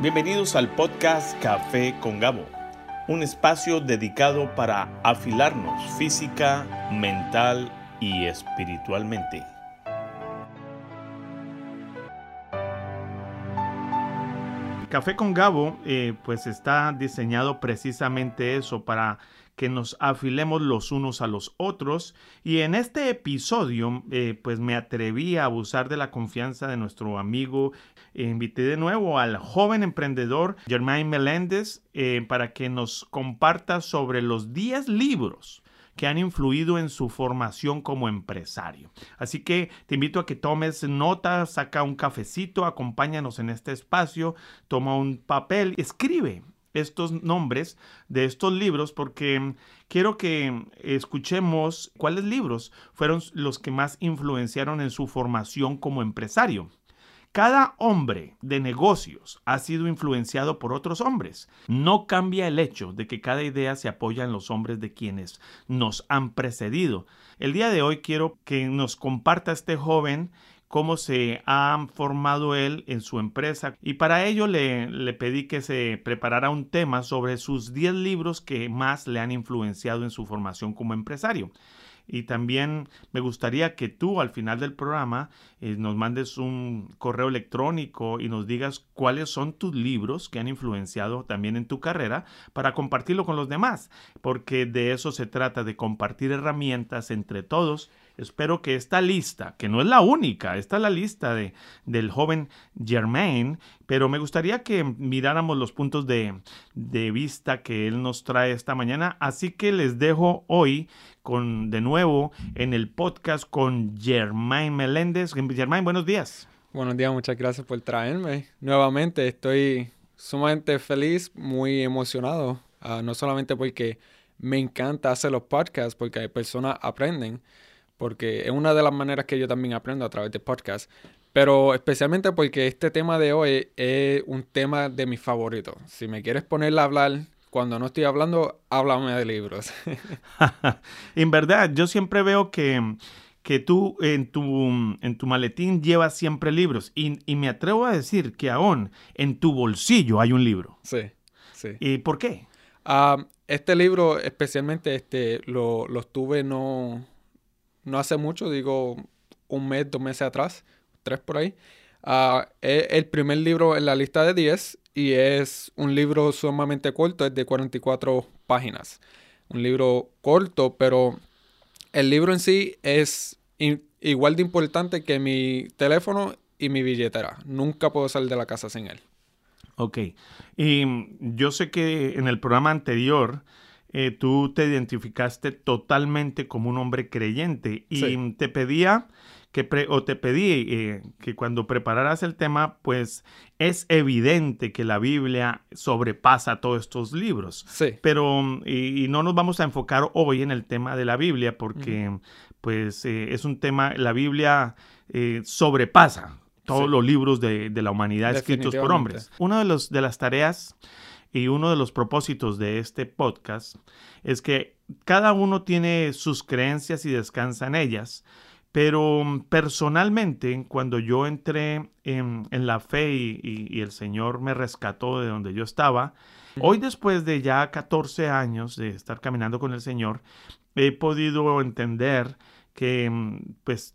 Bienvenidos al podcast Café con Gabo, un espacio dedicado para afilarnos física, mental y espiritualmente. Café con Gabo eh, pues está diseñado precisamente eso para que nos afilemos los unos a los otros. Y en este episodio, eh, pues me atreví a abusar de la confianza de nuestro amigo. Invité de nuevo al joven emprendedor Germain Meléndez eh, para que nos comparta sobre los 10 libros que han influido en su formación como empresario. Así que te invito a que tomes nota, saca un cafecito, acompáñanos en este espacio, toma un papel, escribe estos nombres de estos libros porque quiero que escuchemos cuáles libros fueron los que más influenciaron en su formación como empresario. Cada hombre de negocios ha sido influenciado por otros hombres. No cambia el hecho de que cada idea se apoya en los hombres de quienes nos han precedido. El día de hoy quiero que nos comparta este joven cómo se ha formado él en su empresa y para ello le, pedí que se preparara un tema sobre sus 10 libros que más le han influenciado en su formación como empresario. Y también me gustaría que tú al final del programa eh, nos mandes un correo electrónico y nos digas cuáles son tus libros que han influenciado también en tu carrera para compartirlo con los demás, porque de eso se trata, de compartir herramientas entre todos Espero que esta lista, que no es la única, esta es la lista de, del joven Germain, pero me gustaría que miráramos los puntos de, de vista que él nos trae esta mañana. Así que les dejo hoy con de nuevo en el podcast con Germain Meléndez. Germain, buenos días. Buenos días, muchas gracias por traerme. Nuevamente estoy sumamente feliz, muy emocionado, uh, no solamente porque me encanta hacer los podcasts, porque personas aprenden, porque es una de las maneras que yo también aprendo a través de podcast. Pero especialmente porque este tema de hoy es un tema de mis favoritos. Si me quieres ponerle a hablar cuando no estoy hablando, háblame de libros. en verdad, yo siempre veo que, que tú en tu, en tu maletín llevas siempre libros. Y, y, me atrevo a decir que aún en tu bolsillo hay un libro. Sí, sí. ¿Y por qué? Uh, este libro, especialmente, este, lo, lo tuve no no hace mucho, digo un mes, dos meses atrás, tres por ahí. Uh, es el primer libro en la lista de 10 y es un libro sumamente corto, es de 44 páginas. Un libro corto, pero el libro en sí es igual de importante que mi teléfono y mi billetera. Nunca puedo salir de la casa sin él. Ok. Y yo sé que en el programa anterior eh, tú te identificaste totalmente como un hombre creyente y te pedía que o te pedí eh, que cuando prepararas el tema, pues es evidente que la Biblia sobrepasa todos estos libros. Sí. Pero, y, no nos vamos a enfocar hoy en el tema de la Biblia, porque, pues, eh, es un tema, la Biblia sobrepasa todos los libros de, de, la humanidad escritos por hombres. Una de, los, de las tareas y uno de los propósitos de este podcast es que cada uno tiene sus creencias y descansa en ellas. Pero mm, personalmente, cuando yo entré en, la fe y, el Señor me rescató de donde yo estaba, hoy después de ya 14 años de estar caminando con el Señor, he podido entender que mm, pues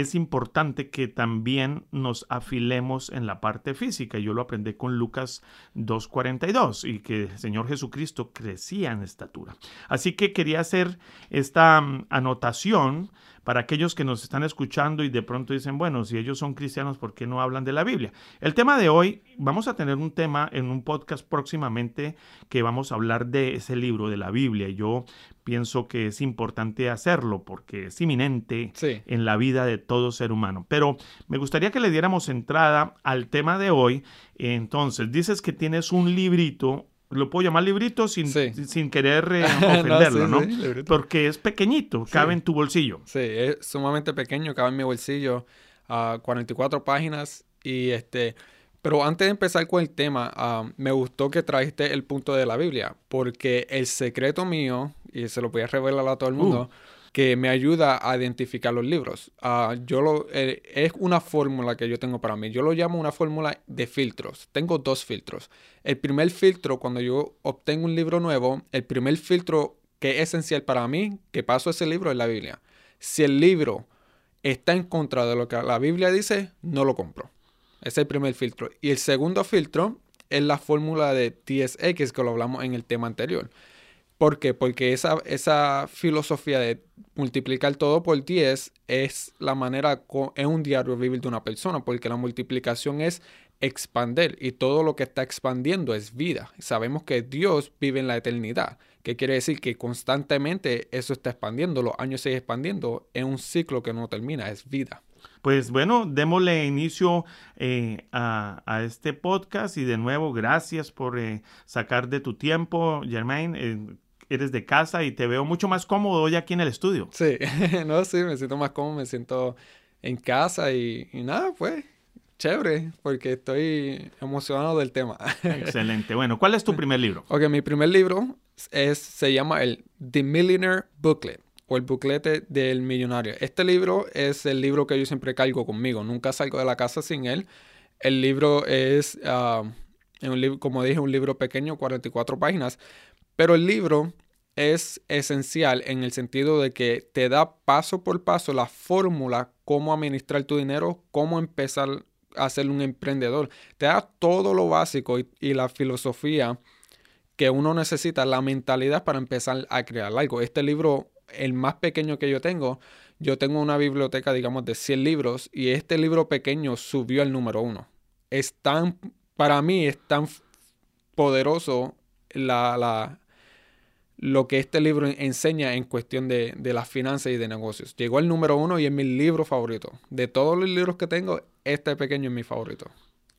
es importante que también nos afilemos en la parte física. Yo lo aprendí con Lucas 2.42 y que el Señor Jesucristo crecía en estatura. Así que quería hacer esta mm, anotación para aquellos que nos están escuchando y de pronto dicen, bueno, si ellos son cristianos, ¿por qué no hablan de la Biblia? El tema de hoy, vamos a tener un tema en un podcast próximamente que vamos a hablar de ese libro de la Biblia. Yo pienso que es importante hacerlo porque es inminente en la vida de todo ser humano. Pero me gustaría que le diéramos entrada al tema de hoy. Entonces, dices que tienes un librito lo puedo llamar librito sin, sin querer eh, ofenderlo, ¿no? Porque es pequeñito, cabe en tu bolsillo. Sí, es sumamente pequeño, cabe en mi bolsillo, a 44 páginas y este... Pero antes de empezar con el tema, ah, me gustó que trajiste el punto de la Biblia, porque el secreto mío, y se lo voy a revelar a todo el mundo, uh. Que me ayuda a identificar los libros. Ah, yo lo, eh, es una fórmula que yo tengo para mí. Yo lo llamo una fórmula de filtros. Tengo dos filtros. El primer filtro, cuando yo obtengo un libro nuevo, el primer filtro que es esencial para mí, que paso ese libro, es la Biblia. Si el libro está en contra de lo que la Biblia dice, no lo compro. Ese es el primer filtro. Y el segundo filtro es la fórmula de TSX que lo hablamos en el tema anterior. ¿Por qué? Porque esa, esa filosofía de multiplicar todo por 10 es la manera, es un diario vivir de una persona, porque la multiplicación es expander y todo lo que está expandiendo es vida. Sabemos que Dios vive en la eternidad, que quiere decir que constantemente eso está expandiendo, los años siguen expandiendo, es un ciclo que no termina, es vida. Pues bueno, démosle inicio eh, a, este podcast y de nuevo gracias por eh, sacar de tu tiempo, Germain. Eh, eres de casa y te veo mucho más cómodo hoy aquí en el estudio. Sí, no, sí, me siento más cómodo, me siento en casa y, nada, pues chévere, porque estoy emocionado del tema. Excelente. Bueno, ¿cuál es tu primer libro? Ok, mi primer libro es, se llama el The Millionaire Booklet o el buclete del millonario. Este libro es el libro que yo siempre cargo conmigo. Nunca salgo de la casa sin él. El libro es, ah, un como dije, un libro pequeño, 44 páginas. Pero el libro es esencial en el sentido de que te da paso por paso la fórmula cómo administrar tu dinero, cómo empezar a ser un emprendedor. Te da todo lo básico y, la filosofía que uno necesita, la mentalidad para empezar a crear algo. Este libro el más pequeño que yo tengo, yo tengo una biblioteca, digamos, de 100 libros y este libro pequeño subió al número uno. Es tan, para mí es tan poderoso la, la, lo que este libro enseña en cuestión de, de las finanzas y de negocios. Llegó al número uno y es mi libro favorito. De todos los libros que tengo, este pequeño es mi favorito.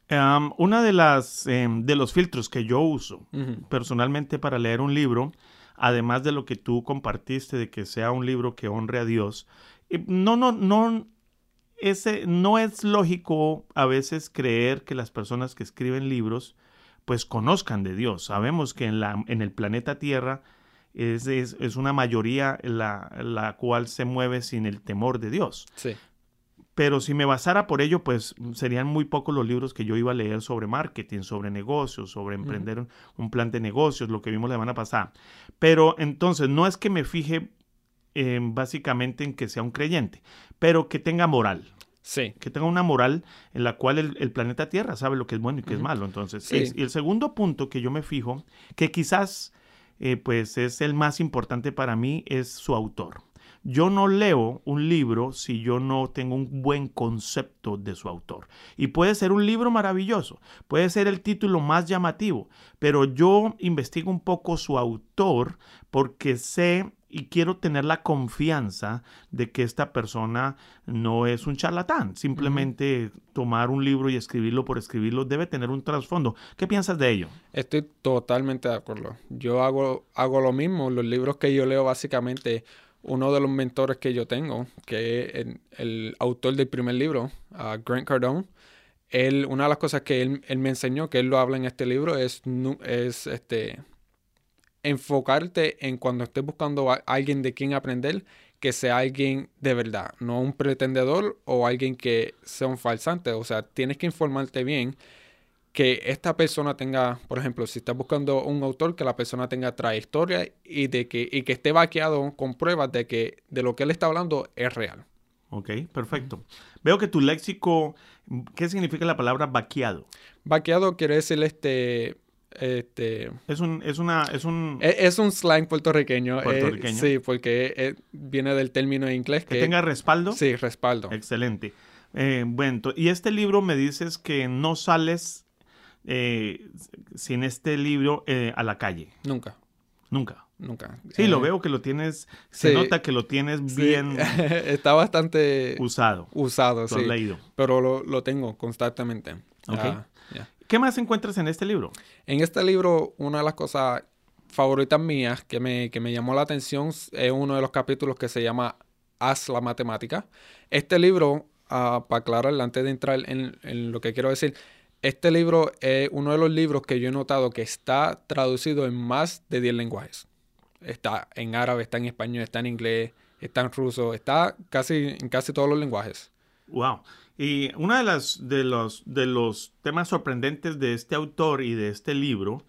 Um, una de las em, de los filtros que yo uso personalmente para leer un libro además de lo que tú compartiste de que sea un libro que honre a Dios. No, no, no, ese, no es lógico a veces creer que las personas que escriben libros pues conozcan de Dios. Sabemos que en, la, en el planeta Tierra es, es, una mayoría la, la, cual se mueve sin el temor de Dios. Sí. Pero si me basara por ello, pues serían muy pocos los libros que yo iba a leer sobre marketing, sobre negocios, sobre emprender un, plan de negocios, lo que vimos la semana pasada. Pero entonces, no es que me fije básicamente en que sea un creyente, pero que tenga moral. Sí. Que tenga una moral en la cual el, planeta Tierra sabe lo que es bueno y qué es malo. Entonces, y el segundo punto que yo me fijo, que quizás eh, pues es el más importante para mí, es su autor. Yo no leo un libro si yo no tengo un buen concepto de su autor. Y puede ser un libro maravilloso, puede ser el título más llamativo, pero yo investigo un poco su autor porque sé y quiero tener la confianza de que esta persona no es un charlatán. Simplemente tomar un libro y escribirlo por escribirlo debe tener un trasfondo. ¿Qué piensas de ello? Estoy totalmente de acuerdo. Yo hago, hago lo mismo. Los libros que yo leo básicamente uno de los mentores que yo tengo, que es el, autor del primer libro, Grant Cardone, él, una de las cosas que él, me enseñó, que él lo habla en este libro, es, es este, enfocarte en cuando estés buscando a alguien de quien aprender, que sea alguien de verdad, no un pretendedor o alguien que sea un falsante. O sea, tienes que informarte bien que esta persona tenga, por ejemplo, si estás buscando un autor, que la persona tenga trayectoria y de que, y que esté vaqueado con pruebas de que de lo que él está hablando es real. Ok, perfecto. Veo que tu léxico, ¿qué significa la palabra vaqueado? Vaqueado quiere decir este... Este, es un, es una, es un... E, es, un slang puertorriqueño. Eh, sí, porque eh, viene del término en inglés. Que, tenga respaldo. Sí, respaldo. Excelente. Eh, bueno, y este libro me dices que no sales sin este libro a la calle. Nunca. Nunca. Nunca. Sí, lo veo que lo tienes, se nota que lo tienes bien. Está bastante usado. Usado, sí. leído. Pero lo, tengo constantemente. Ah, ¿Qué más encuentras en este libro? En este libro, una de las cosas favoritas mías que me, que me llamó la atención es uno de los capítulos que se llama Haz la matemática. Este libro, uh, para aclarar, antes de entrar en, en lo que quiero decir, este libro es uno de los libros que yo he notado que está traducido en más de 10 lenguajes. Está en árabe, está en español, está en inglés, está en ruso, está casi en casi todos los lenguajes. Wow. Y uno de, las, de, los, de los temas sorprendentes de este autor y de este libro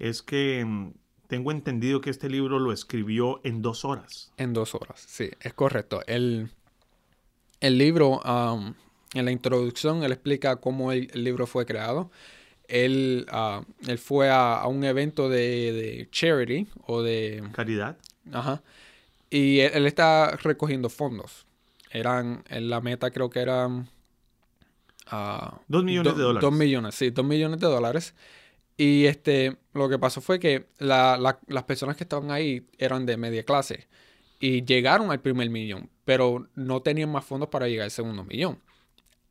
es que mm, tengo entendido que este libro lo escribió en dos horas. En dos horas, sí, es correcto. El, el libro, en la introducción, él explica cómo el, libro fue creado. Él, ah, él fue a, un evento de, charity o de... Caridad. Ajá. Y él, está recogiendo fondos. Eran, la meta creo que eran... Uh, dos millones de dólares. Dos millones, sí, dos millones de dólares. Y este, lo que pasó fue que las personas que estaban ahí eran de media clase y llegaron al primer millón, pero no tenían más fondos para llegar al segundo millón.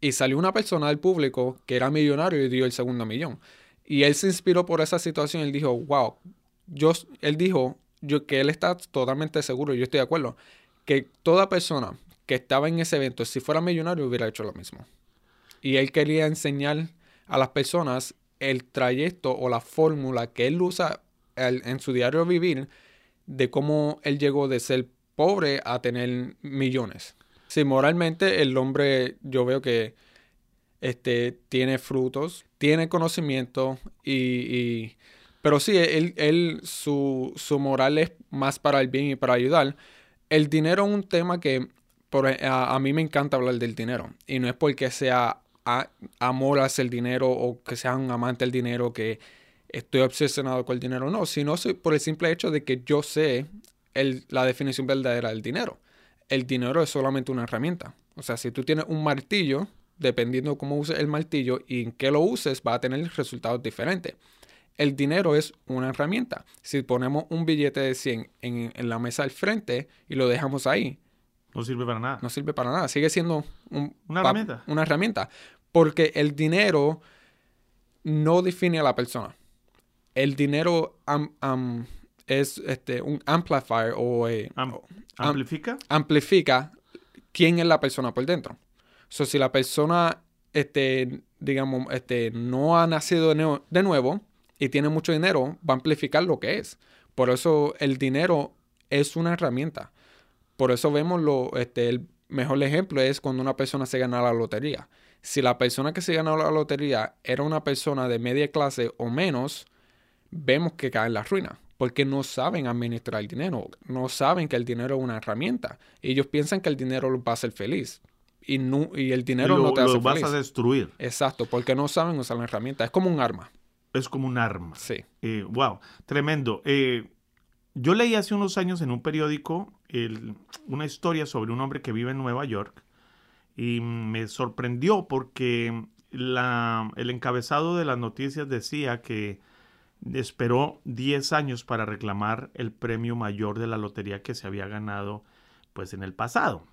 Y salió una persona del público que era millonario y dio el segundo millón. Y él se inspiró por esa situación. Él dijo, wow, yo, él dijo yo, que él está totalmente seguro, yo estoy de acuerdo, que toda persona que estaba en ese evento, si fuera millonario, hubiera hecho lo mismo. Y él quería enseñar a las personas el trayecto o la fórmula que él usa en su diario vivir de cómo él llegó de ser pobre a tener millones. Sí, moralmente el hombre yo veo que este, tiene frutos, tiene conocimiento y... pero sí, él, él su, su, moral es más para el bien y para ayudar. El dinero es un tema que por, a, a mí me encanta hablar del dinero. Y no es porque sea amor hacia el dinero o que sea un amante del dinero, que estoy obsesionado con el dinero. No, sino por el simple hecho de que yo sé la definición verdadera del dinero. El dinero es solamente una herramienta. O sea, si tú tienes un martillo, dependiendo de cómo uses el martillo y en qué lo uses, va a tener resultados diferentes. El dinero es una herramienta. Si ponemos un billete de 100 en, en la mesa al frente y lo dejamos ahí, no sirve para nada. No sirve para nada. Sigue siendo una herramienta. Una herramienta. Porque el dinero no define a la persona. El dinero es este, un amplifier o... Eh, ¿Amplifica? amplifica quién es la persona por dentro. So, si la persona, este, digamos, este, no ha nacido de, de nuevo y tiene mucho dinero, va a amplificar lo que es. Por eso el dinero es una herramienta. Por eso vemos lo, este, el mejor ejemplo es cuando una persona se gana la lotería si la persona que se ganó la lotería era una persona de media clase o menos, vemos que cae en la ruina. Porque no saben administrar el dinero, no saben que el dinero es una herramienta. Ellos piensan que el dinero los va a hacer feliz. Y, no, y el dinero no te hace lo vas a destruir. Exacto, porque no saben usar la herramienta. Es como un arma. Es como un arma. Sí. Eh, wow, tremendo. Eh, yo leí hace unos años en un periódico una historia sobre un hombre que vive en Nueva York y me sorprendió porque la, el encabezado de las noticias decía que esperó 10 años para reclamar el premio mayor de la lotería que se había ganado pues en el pasado.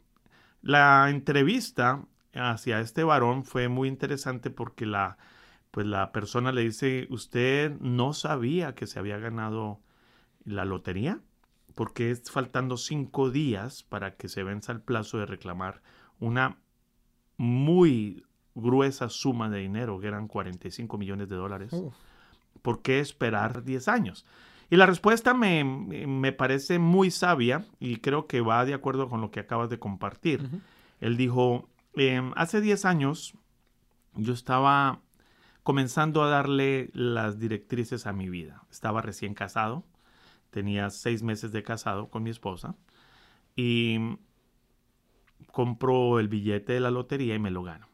La entrevista hacia este varón fue muy interesante porque la pues la persona le dice, "¿Usted no sabía que se había ganado la lotería?" Porque es faltando cinco días para que se venza el plazo de reclamar una muy gruesa suma de dinero, que eran 45 millones de dólares. ¿Por qué esperar 10 años? Y la respuesta me, parece muy sabia y creo que va de acuerdo con lo que acabas de compartir. Él dijo, em, hace 10 años yo estaba comenzando a darle las directrices a mi vida. Estaba recién casado, tenía seis meses de casado con mi esposa y compro el billete de la lotería y me lo gano.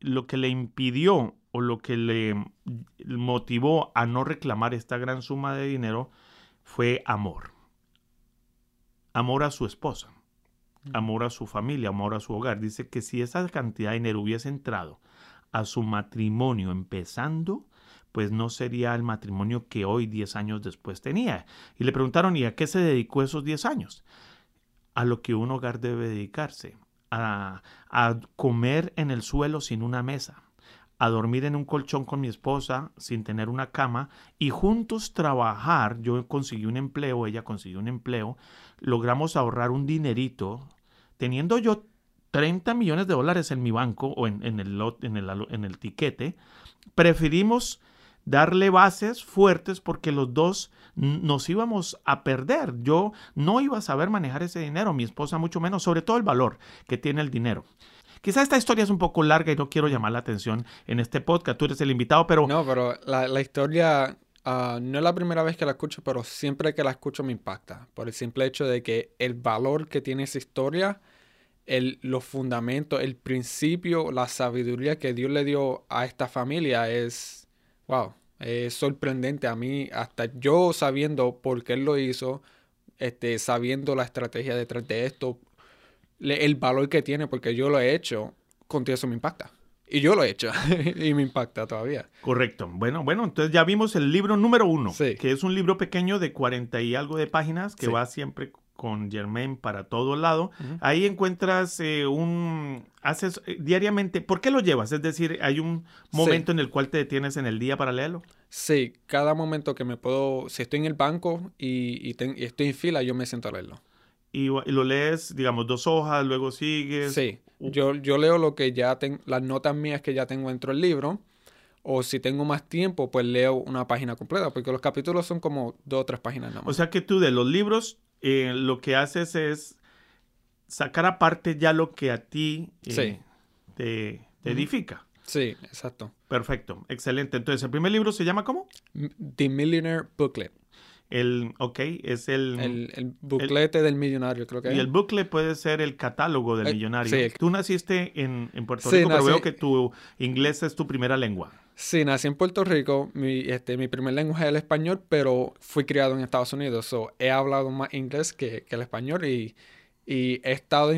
Lo que le impidió o lo que le motivó a no reclamar esta gran suma de dinero fue amor. Amor a su esposa, amor a su familia, amor a su hogar. Dice que si esa cantidad de dinero hubiese entrado a su matrimonio empezando, pues no sería el matrimonio que hoy, 10 años después, tenía. Y le preguntaron, ¿y a qué se dedicó esos 10 años? A lo que un hogar debe dedicarse, a, comer en el suelo sin una mesa, a dormir en un colchón con mi esposa sin tener una cama y juntos trabajar. Yo conseguí un empleo, ella consiguió un empleo, logramos ahorrar un dinerito, teniendo yo 30 millones de dólares en mi banco o en, el, en, el, en el tiquete, preferimos darle bases fuertes porque los dos nos íbamos a perder. Yo no iba a saber manejar ese dinero, mi esposa mucho menos, sobre todo el valor que tiene el dinero. Quizá esta historia es un poco larga y no quiero llamar la atención en este podcast. Tú eres el invitado, pero... No, pero la, historia ah, no es la primera vez que la escucho, pero siempre que la escucho me impacta. Por el simple hecho de que el valor que tiene esa historia, el, los fundamentos, el principio, la sabiduría que Dios le dio a esta familia es, wow, es sorprendente a mí, hasta yo sabiendo por qué él lo hizo, este, sabiendo la estrategia detrás de esto, el valor que tiene, porque yo lo he hecho, contigo eso me impacta. Y yo lo he hecho y me impacta todavía. Correcto. Bueno, bueno, entonces ya vimos el libro número uno, que es un libro pequeño de 40 y algo de páginas que va siempre con Germain para todo lado. Ahí encuentras eh, un... Haces eh, diariamente... ¿Por qué lo llevas? Es decir, ¿hay un momento en el cual te detienes en el día para leerlo? Sí, cada momento que me puedo... Si estoy en el banco y, y estoy en fila, yo me siento a leerlo y, lo lees, digamos, dos hojas, luego sigues. Sí, yo, yo leo lo que ya tengo, las notas mías que ya tengo dentro del libro. O si tengo más tiempo, pues leo una página completa, porque los capítulos son como dos o tres páginas nada más. O sea que tú de los libros eh, lo que haces es sacar aparte ya lo que a ti eh, te, edifica. Sí, exacto. Perfecto, excelente. Entonces, ¿el primer libro se llama cómo? The Millionaire Booklet. El, ok, es el... El, el buclete del millonario, creo que Y el bucle puede ser el catálogo del millonario. Sí. Tú naciste en, en Puerto Rico, pero veo que tu inglés es tu primera lengua. Sí, nací en Puerto Rico. Mi, este, mi primer lenguaje es el español, pero fui criado en Estados Unidos. So, he hablado más inglés que, que el español y, y he estado...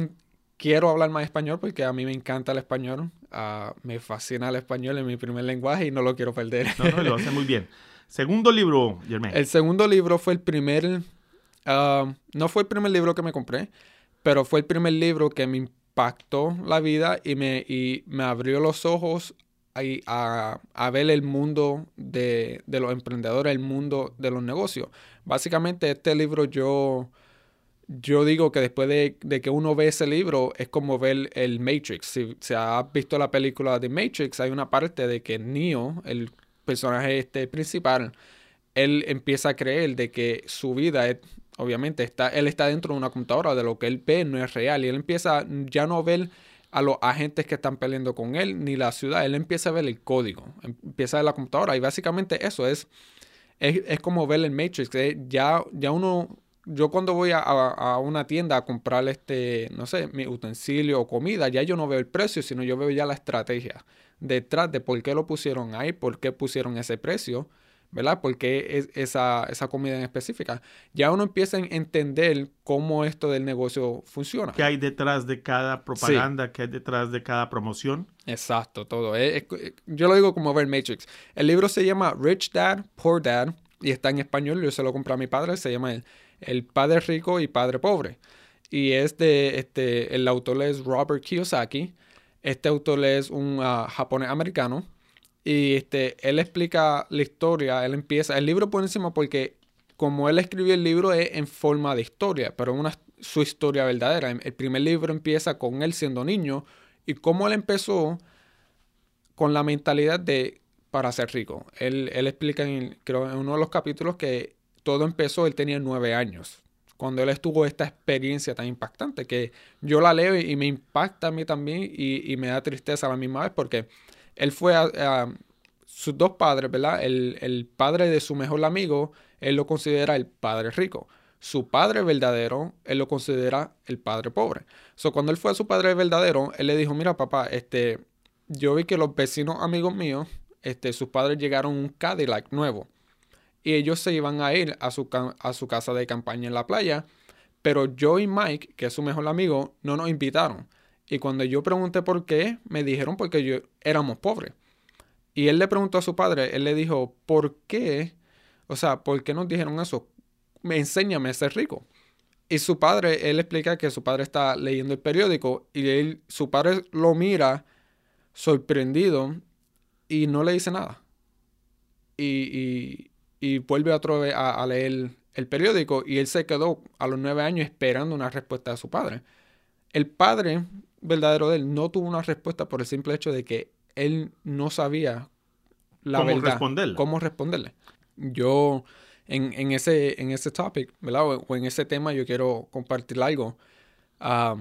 quiero hablar más español porque a mí me encanta el español. Uh, me fascina el español en mi primer lenguaje y no lo quiero perder. No, no, lo hace muy bien. Segundo libro, Germain. El segundo libro fue el primer, ah, no fue el primer libro que me compré, pero fue el primer libro que me impactó la vida y me, y me abrió los ojos a, ver el mundo de, los emprendedores, el mundo de los negocios. Básicamente este libro yo, yo digo que después de, que uno ve ese libro es como ver el Matrix. Si se ha visto la película de Matrix, hay una parte de que Neo, el personaje este principal, él empieza a creer de que su vida obviamente, está, él está dentro de una computadora, de lo que él ve no es real, y él empieza ya no a ver a los agentes que están peleando con él, ni la ciudad, él empieza a ver el código, empieza a ver la computadora, y básicamente eso es, es, como ver el Matrix, ya, ya uno yo cuando voy a, a, una tienda a comprar este, no sé, mi utensilio o comida, ya yo no veo el precio, sino yo veo ya la estrategia detrás de por qué lo pusieron ahí, por qué pusieron ese precio, ¿verdad? ¿Por qué es esa, esa comida en específica? Ya uno empieza a entender cómo esto del negocio funciona. ¿Qué hay detrás de cada propaganda? ¿Qué hay detrás de cada promoción? Exacto, todo. yo lo digo como ver Matrix. El libro se llama Rich Dad, Poor Dad y está en español. Yo se lo compré a mi padre. Se llama el, el Padre Rico y Padre Pobre. Y es de, este, el autor es Robert Kiyosaki. Este autor es un ah, japonés americano y este, él explica la historia, él empieza, el libro por encima porque como él escribió el libro es en forma de historia, pero una, su historia verdadera. El primer libro empieza con él siendo niño y cómo él empezó con la mentalidad de para ser rico. Él, él explica en, creo, en uno de los capítulos que todo empezó, él tenía nueve años cuando él estuvo esta experiencia tan impactante que yo la leo y, me impacta a mí también y, me da tristeza a la misma vez porque él fue a, sus dos padres, ¿verdad? El, padre de su mejor amigo, él lo considera el padre rico. Su padre verdadero, él lo considera el padre pobre. So, cuando él fue a su padre verdadero, él le dijo, mira papá, este, yo vi que los vecinos amigos míos, este, sus padres llegaron un Cadillac nuevo y ellos se iban a ir a su, a su casa de campaña en la playa, pero yo y Mike, que es su mejor amigo, no nos invitaron. Y cuando yo pregunté por qué, me dijeron porque yo éramos pobres. Y él le preguntó a su padre, él le dijo, ¿por qué? O sea, ¿por qué nos dijeron eso? Me enséñame a ser rico. Y su padre, él explica que su padre está leyendo el periódico y él, su padre lo mira sorprendido y no le dice nada. y, y vuelve otra vez a, leer el periódico y él se quedó a los nueve años esperando una respuesta de su padre. El padre verdadero de él no tuvo una respuesta por el simple hecho de que él no sabía la ¿Cómo verdad. responderle? ¿Cómo responderle? Yo, en, en, ese, en ese topic, ¿verdad? O, o en ese tema, yo quiero compartir algo. Ah,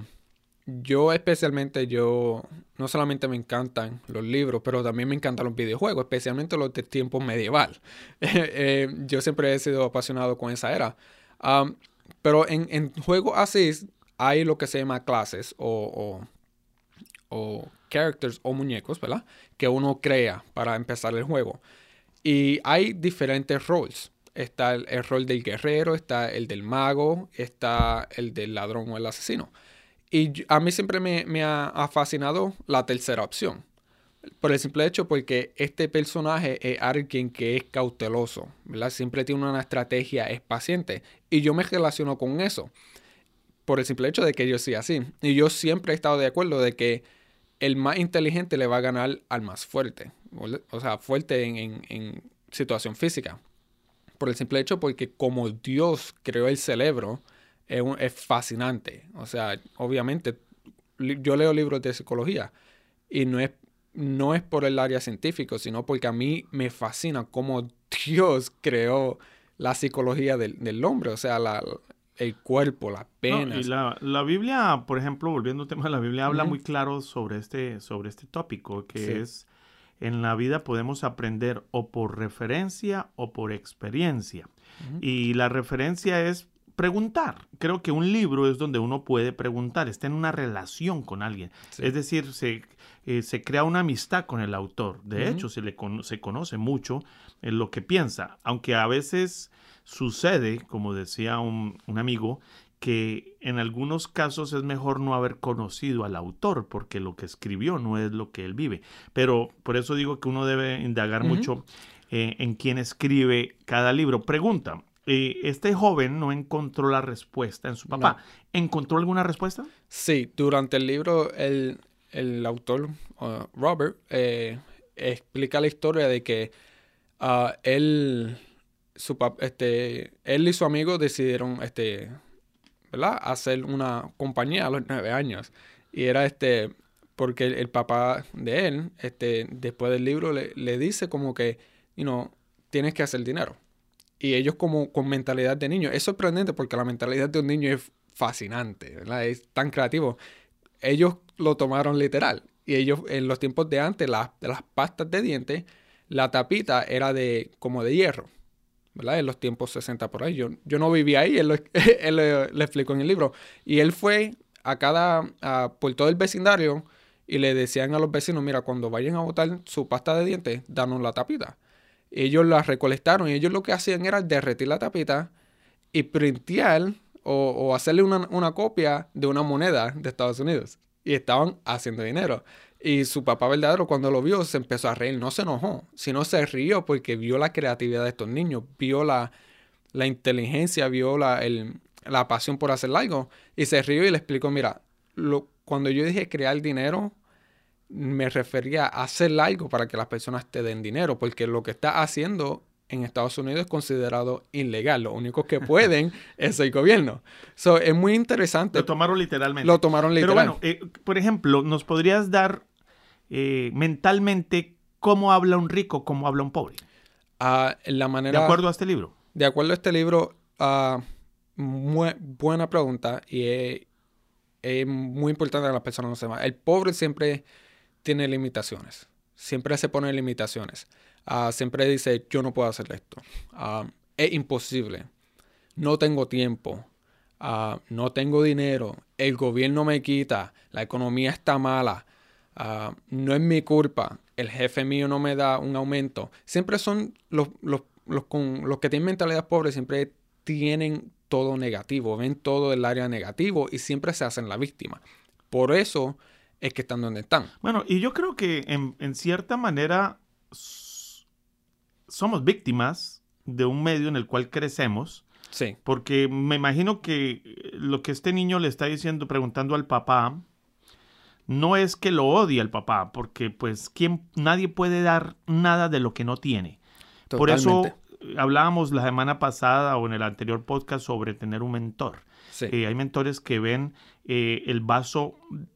yo especialmente, yo no solamente me encantan los libros, pero también me encantan los videojuegos, especialmente los de tiempo medieval. Eh, yo siempre he sido apasionado con esa era. Um, pero en, en juegos así hay lo que se llama clases o, o, characters o muñecos, ¿verdad? Que uno crea para empezar el juego. Y hay diferentes roles. Está el, rol del guerrero, está el del mago, está el del ladrón o el asesino. Y a mí siempre me, me ha, ha, fascinado la tercera opción. Por el simple hecho porque este personaje es alguien que es cauteloso, ¿verdad? Siempre tiene una estrategia, es paciente. Y yo me relaciono con eso. Por el simple hecho de que yo soy así. Y yo siempre he estado de acuerdo de que el más inteligente le va a ganar al más fuerte. O sea, fuerte en, en, situación física. Por el simple hecho porque como Dios creó el cerebro, es, fascinante. O sea, obviamente, yo leo libros de psicología y no es, no es por el área científico, sino porque a mí me fascina cómo Dios creó la psicología del, del hombre, o sea, la, el cuerpo, las penas. No, y la, la, Biblia, por ejemplo, volviendo al tema de la Biblia, habla uh -huh. muy claro sobre este, sobre este tópico, que sí. es en la vida podemos aprender o por referencia o por experiencia. Uh -huh. Y la referencia es preguntar. Creo que un libro es donde uno puede preguntar, está en una relación con alguien. Sí. Es decir, se, eh, se, crea una amistad con el autor. De uh -huh. hecho, se le con, se conoce mucho en lo que piensa, aunque a veces sucede, como decía un, un amigo, que en algunos casos es mejor no haber conocido al autor porque lo que escribió no es lo que él vive. Pero por eso digo que uno debe indagar uh -huh. mucho eh, en quién escribe cada libro. Pregunta, eh, este joven no encontró la respuesta en su papá. No. ¿Encontró alguna respuesta? Sí, durante el libro el, el autor, uh, Robert, eh, explica la historia de que uh, él, su, este, él y su amigo decidieron este, ¿verdad? hacer una compañía a los nueve años. Y era este, porque el, papá de él, este, después del libro, le, le dice como que, you know, tienes que hacer dinero y ellos como con mentalidad de niño. Es sorprendente porque la mentalidad de un niño es fascinante, ¿verdad? Es tan creativo. Ellos lo tomaron literal. Y ellos, en los tiempos de antes, las, las pastas de dientes, la tapita era de como de hierro, ¿verdad? En los tiempos 60 por ahí. Yo, yo no vivía ahí, él, lo, él explicó en el libro. Y él fue a cada, a, por todo el vecindario y le decían a los vecinos, mira, cuando vayan a botar su pasta de dientes, danos la tapita ellos la recolectaron y ellos lo que hacían era derretir la tapita y printear o, o hacerle una, una, copia de una moneda de Estados Unidos. Y estaban haciendo dinero. Y su papá verdadero cuando lo vio se empezó a reír, no se enojó, sino se rió porque vio la creatividad de estos niños, vio la, la inteligencia, vio la, el, la pasión por hacer algo. Y se rió y le explicó, mira, lo, cuando yo dije crear dinero, me refería a hacer algo para que las personas te den dinero, porque lo que está haciendo en Estados Unidos es considerado ilegal. Lo único que pueden es el gobierno. So, es muy interesante. Lo tomaron literalmente. Lo tomaron literalmente. Pero bueno, eh, por ejemplo, ¿nos podrías dar eh, mentalmente cómo habla un rico, cómo habla un pobre? Uh, la manera... De acuerdo a este libro. De acuerdo a este libro, uh, muy buena pregunta y es, es, muy importante que las personas no sepan. El pobre siempre tiene limitaciones. Siempre se pone limitaciones. Uh, siempre dice, yo no puedo hacer esto. Es imposible. No tengo tiempo. No tengo dinero. El gobierno me quita. La economía está mala. No es mi culpa. El jefe mío no me da un aumento. Siempre son los, los, los, con, los que tienen mentalidad pobre, siempre tienen todo negativo. Ven todo el área negativo y siempre se hacen la víctima. Por eso es que están donde están. Bueno, y yo creo que en, en, cierta manera somos víctimas de un medio en el cual crecemos. Sí. Porque me imagino que lo que este niño le está diciendo, preguntando al papá, no es que lo odie al papá, porque pues ¿quién, nadie puede dar nada de lo que no tiene. Totalmente. Por eso hablábamos la semana pasada o en el anterior podcast sobre tener un mentor. Sí. Eh, hay mentores que ven eh, el vaso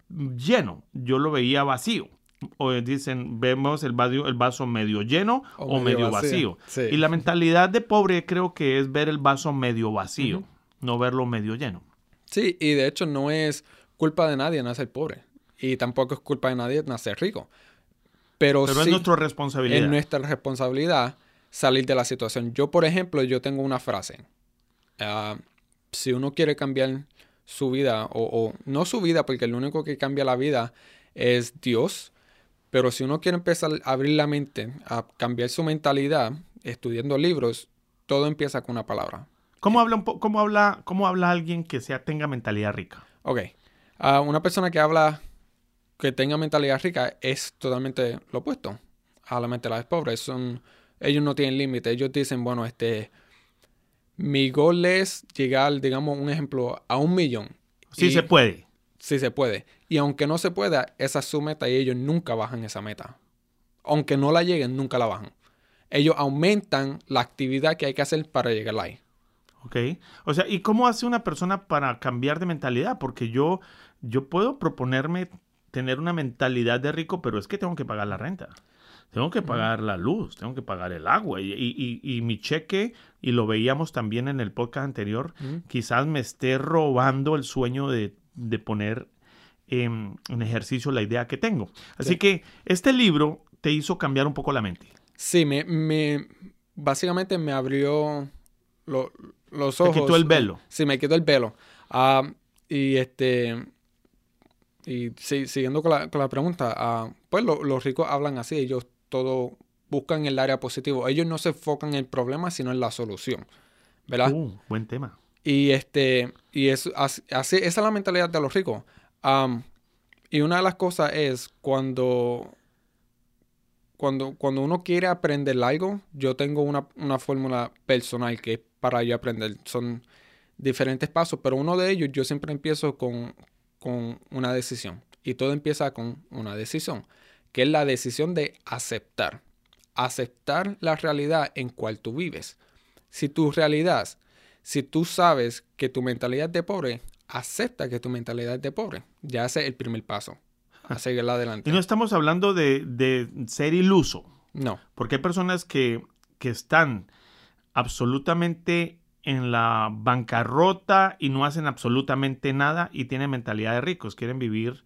lleno, yo lo veía vacío. o dicen, vemos el vaso, el vaso medio lleno o, medio, vacío. Y la mentalidad de pobre creo que es ver el vaso medio vacío, no verlo medio lleno. Sí, y de hecho no es culpa de nadie nacer pobre. Y tampoco es culpa de nadie nacer rico. Pero, es nuestra responsabilidad. Es nuestra responsabilidad salir de la situación. Yo, por ejemplo, yo tengo una frase. Ah, si uno quiere cambiar su vida, o, no su vida, porque el único que cambia la vida es Dios, pero si uno quiere empezar a abrir la mente, a cambiar su mentalidad, estudiando libros, todo empieza con una palabra. ¿Cómo habla, un cómo habla, cómo habla alguien que sea, tenga mentalidad rica? Ok. Uh, una persona que habla que tenga mentalidad rica es totalmente lo opuesto a la mentalidad pobre. Son, ellos no tienen límite. Ellos dicen, bueno, este, mi gol es llegar, digamos, un ejemplo, a un millón. Sí se puede. Sí se puede. Y aunque no se pueda, esa es su meta y ellos nunca bajan esa meta. Aunque no la lleguen, nunca la bajan. Ellos aumentan la actividad que hay que hacer para llegar ahí. Ok. O sea, ¿y cómo hace una persona para cambiar de mentalidad? Porque yo, yo puedo proponerme tener una mentalidad de rico, pero es que tengo que pagar la renta. Tengo que pagar la luz, tengo que pagar el agua y, mi cheque, y lo veíamos también en el podcast anterior, quizás me esté robando el sueño de, poner en ejercicio la idea que tengo. Así que este libro te hizo cambiar un poco la mente. Sí, me, me básicamente me abrió los ojos. Me quitó el velo. Sí, me quitó el velo. Ah, y este y siguiendo con la, con la pregunta, uh, pues los ricos hablan así, ellos todo buscan el área positivo. Ellos no se enfocan en el problema, sino en la solución. ¿Verdad? Uh, buen tema. Y este, y es así, esa es la mentalidad de los ricos. y una de las cosas es cuando, cuando, cuando uno quiere aprender algo, yo tengo una, una fórmula personal que es para yo aprender. Son diferentes pasos, pero uno de ellos yo siempre empiezo con, con una decisión. Y todo empieza con una decisión que es la decisión de aceptar. Aceptar la realidad en cual tú vives. Si tu realidad, si tú sabes que tu mentalidad es de pobre, acepta que tu mentalidad es de pobre. Ya hace el primer paso a seguir adelante. Y no estamos hablando de, ser iluso. No. Porque hay personas que, que están absolutamente en la bancarrota y no hacen absolutamente nada y tienen mentalidad de ricos, quieren vivir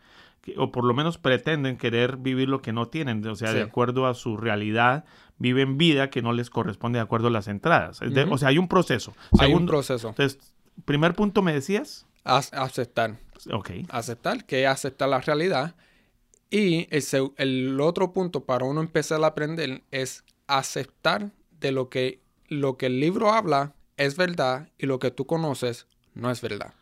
o por lo menos pretenden querer vivir lo que no tienen, o sea, de acuerdo a su realidad, viven vida que no les corresponde de acuerdo a las entradas. o sea, hay un proceso. Hay un proceso. Entonces, primer punto me decías. aceptar. Ok. Aceptar, que es aceptar la realidad. Y el, el, otro punto para uno empezar a aprender es aceptar de lo que, lo que el libro habla es verdad y lo que tú conoces no es verdad.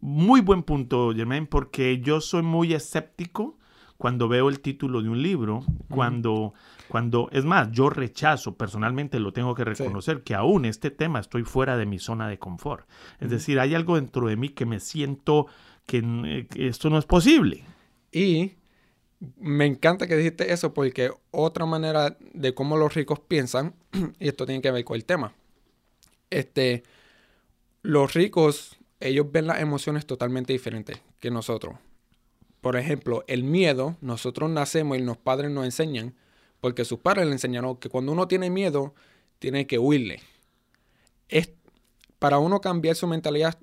Muy buen punto, Germain, porque yo soy muy escéptico cuando veo el título de un libro, cuando, cuando, es más, yo rechazo, personalmente lo tengo que reconocer, que aún este tema estoy fuera de mi zona de confort. Es decir, hay algo dentro de mí que me siento que, esto no es posible. Y me encanta que dijiste eso porque otra manera de cómo los ricos piensan, y esto tiene que ver con el tema, este, los ricos ellos ven las emociones totalmente diferentes que nosotros. Por ejemplo, el miedo, nosotros nacemos y los padres nos enseñan, porque sus padres le enseñaron que cuando uno tiene miedo, tiene que huirle. Es, para uno cambiar su mentalidad,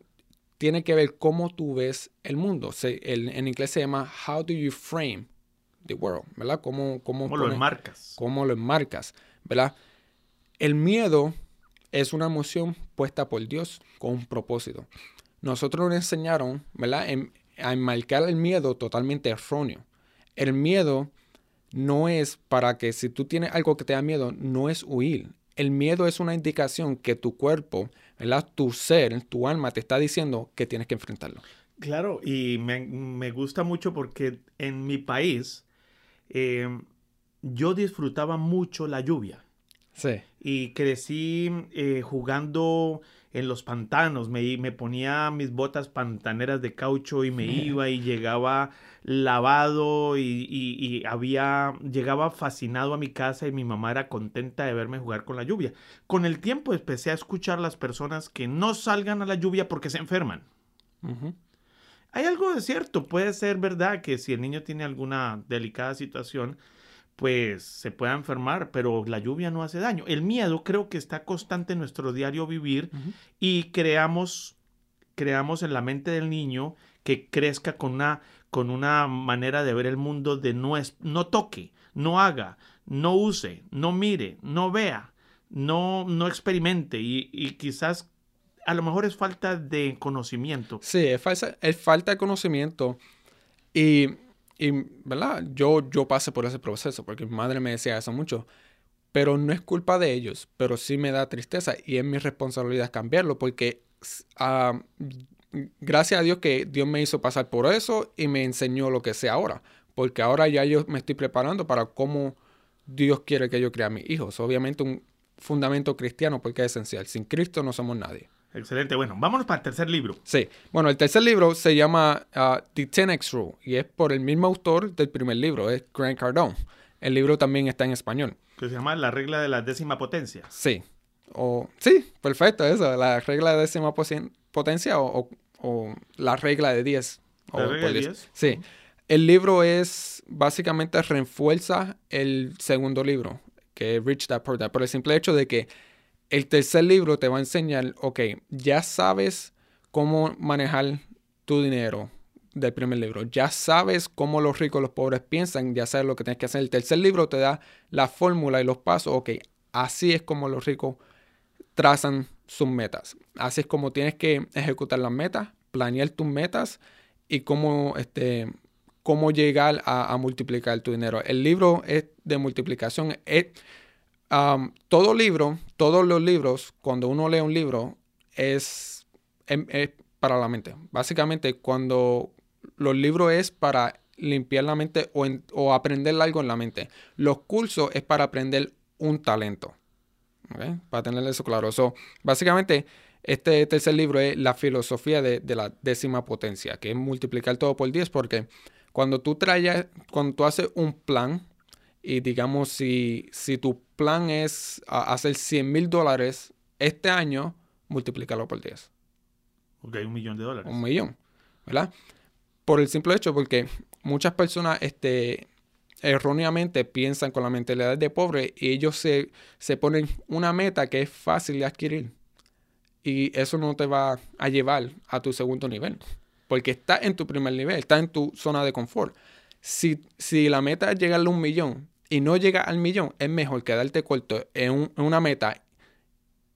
tiene que ver cómo tú ves el mundo. en inglés se llama How do you frame the world, ¿verdad? ¿Cómo, cómo, ¿Cómo lo enmarcas? ¿Cómo lo enmarcas, ¿verdad? El miedo es una emoción puesta por Dios con un propósito nosotros nos enseñaron, ¿verdad? a enmarcar el miedo totalmente erróneo. El miedo no es para que si tú tienes algo que te da miedo, no es huir. El miedo es una indicación que tu cuerpo, ¿verdad? tu ser, tu alma te está diciendo que tienes que enfrentarlo. Claro, y me, gusta mucho porque en mi país eh, yo disfrutaba mucho la lluvia. Sí. Y crecí eh, jugando en los pantanos, me, me ponía mis botas pantaneras de caucho y me iba y llegaba lavado y, había, llegaba fascinado a mi casa y mi mamá era contenta de verme jugar con la lluvia. Con el tiempo empecé a escuchar las personas que no salgan a la lluvia porque se enferman. hay algo de cierto, puede ser verdad que si el niño tiene alguna delicada situación, pues se pueda enfermar, pero la lluvia no hace daño. El miedo creo que está constante en nuestro diario vivir y creamos, creamos en la mente del niño que crezca con una, con una manera de ver el mundo de no, es, no toque, no haga, no use, no mire, no vea, no, no experimente y, y quizás a lo mejor es falta de conocimiento. Sí, es, falsa, es falta de conocimiento y y, ¿verdad? Yo, yo pasé por ese proceso porque mi madre me decía eso mucho. Pero no es culpa de ellos, pero sí me da tristeza y es mi responsabilidad cambiarlo porque uh, gracias a Dios que Dios me hizo pasar por eso y me enseñó lo que sé ahora. Porque ahora ya yo me estoy preparando para cómo Dios quiere que yo crea a mis hijos. Obviamente un fundamento cristiano porque es esencial. Sin Cristo no somos nadie. Excelente. Bueno, vámonos para el tercer libro. Sí. Bueno, el tercer libro se llama uh, The 10X Rule y es por el mismo autor del primer libro, es Grant Cardone. El libro también está en español. Que se llama La regla de la décima potencia. Sí. O, sí, perfecto, eso. La regla de décima potencia o, o, la regla de 10. ¿La regla de 10? Sí. El libro es, básicamente refuerza el segundo libro, que es Rich Dad Poor Dad, por el simple hecho de que el tercer libro te va a enseñar, ok, ya sabes cómo manejar tu dinero del primer libro, ya sabes cómo los ricos y los pobres piensan, ya sabes lo que tienes que hacer. El tercer libro te da la fórmula y los pasos, ok, así es como los ricos trazan sus metas. Así es como tienes que ejecutar las metas, planear tus metas y cómo, este, cómo llegar a, multiplicar tu dinero. El libro es de multiplicación. Es, todo libro, todos los libros, cuando uno lee un libro, es, em, para la mente. Básicamente, cuando los libros es para limpiar la mente o, aprender algo en la mente. Los cursos es para aprender un talento. Para tener eso claro. So, básicamente, este tercer libro es la filosofía de, la décima potencia, que es multiplicar todo por 10, porque cuando tú traes, cuando tú haces un plan, y digamos, si, si tu plan es hacer 100 mil dólares este año, multiplícalo por 10. Ok, un millón de dólares. Un millón, ¿verdad? Por el simple hecho, porque muchas personas este, erróneamente piensan con la mentalidad de pobre y ellos se, se ponen una meta que es fácil de adquirir. Y eso no te va a llevar a tu segundo nivel. Porque está en tu primer nivel, está en tu zona de confort. Si, si la meta es llegarle a un millón y no llega al millón, es mejor quedarte corto en, una meta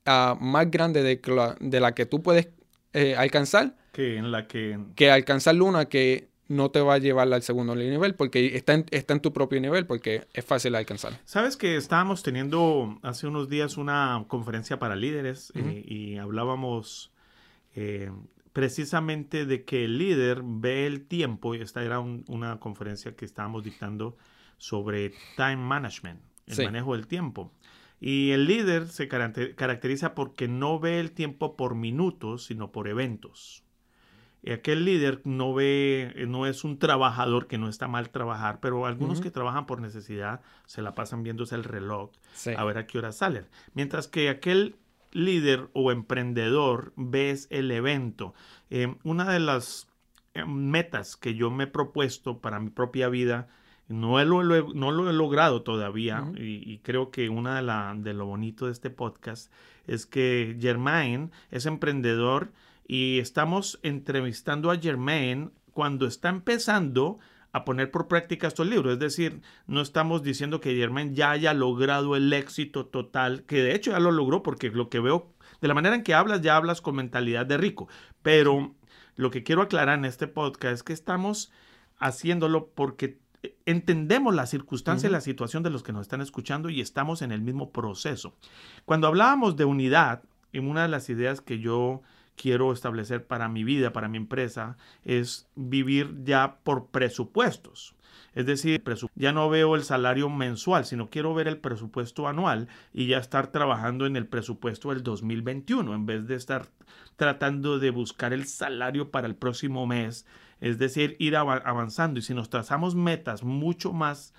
ah, más grande de, de, la que tú puedes eh, alcanzar. Que en la que... Que alcanzar una que no te va a llevar al segundo nivel porque está en, está en tu propio nivel porque es fácil alcanzar. Sabes que estábamos teniendo hace unos días una conferencia para líderes eh, y hablábamos eh, precisamente de que el líder ve el tiempo y esta era una conferencia que estábamos dictando sobre time management, el manejo del tiempo. Y el líder se caracteriza porque no ve el tiempo por minutos, sino por eventos. Y aquel líder no ve, no es un trabajador que no está mal trabajar, pero algunos que trabajan por necesidad se la pasan viéndose el reloj a ver a qué hora salen. Mientras que aquel líder o emprendedor ves el evento. Eh, una de las eh, metas que yo me he propuesto para mi propia vida no lo, no lo he logrado todavía y, creo que una de, la, de lo bonito de este podcast es que Germain es emprendedor y estamos entrevistando a Germain cuando está empezando a poner por práctica estos libros. Es decir, no estamos diciendo que Germain ya haya logrado el éxito total, que de hecho ya lo logró porque lo que veo, de la manera en que hablas, ya hablas con mentalidad de rico. Pero lo que quiero aclarar en este podcast es que estamos haciéndolo porque entendemos la circunstancia y la situación de los que nos están escuchando y estamos en el mismo proceso. Cuando hablábamos de unidad, en una de las ideas que yo quiero establecer para mi vida, para mi empresa, es vivir ya por presupuestos. Es decir, ya no veo el salario mensual, sino quiero ver el presupuesto anual y ya estar trabajando en el presupuesto del 2021 en vez de estar tratando de buscar el salario para el próximo mes es decir, ir avanzando. Y si nos trazamos metas mucho más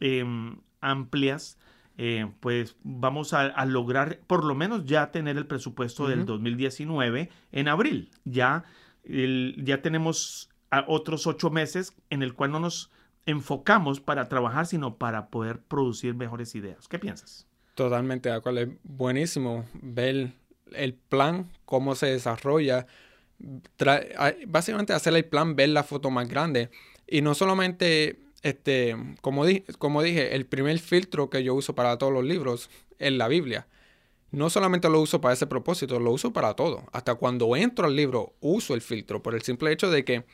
em, amplias, eh, pues vamos a, lograr por lo menos ya tener el presupuesto del 2019 en abril. Ya, ya tenemos a otros ocho meses en el cual no nos enfocamos para trabajar, sino para poder producir mejores ideas. ¿Qué piensas? Totalmente de acuerdo. Es buenísimo ver el plan, cómo se desarrolla. Básicamente hacer el plan, ver la foto más grande. Y no solamente, este, como, dije, el primer filtro que yo uso para todos los libros es la Biblia. No solamente lo uso para ese propósito, lo uso para todo. Hasta cuando entro al libro uso el filtro por el simple hecho de que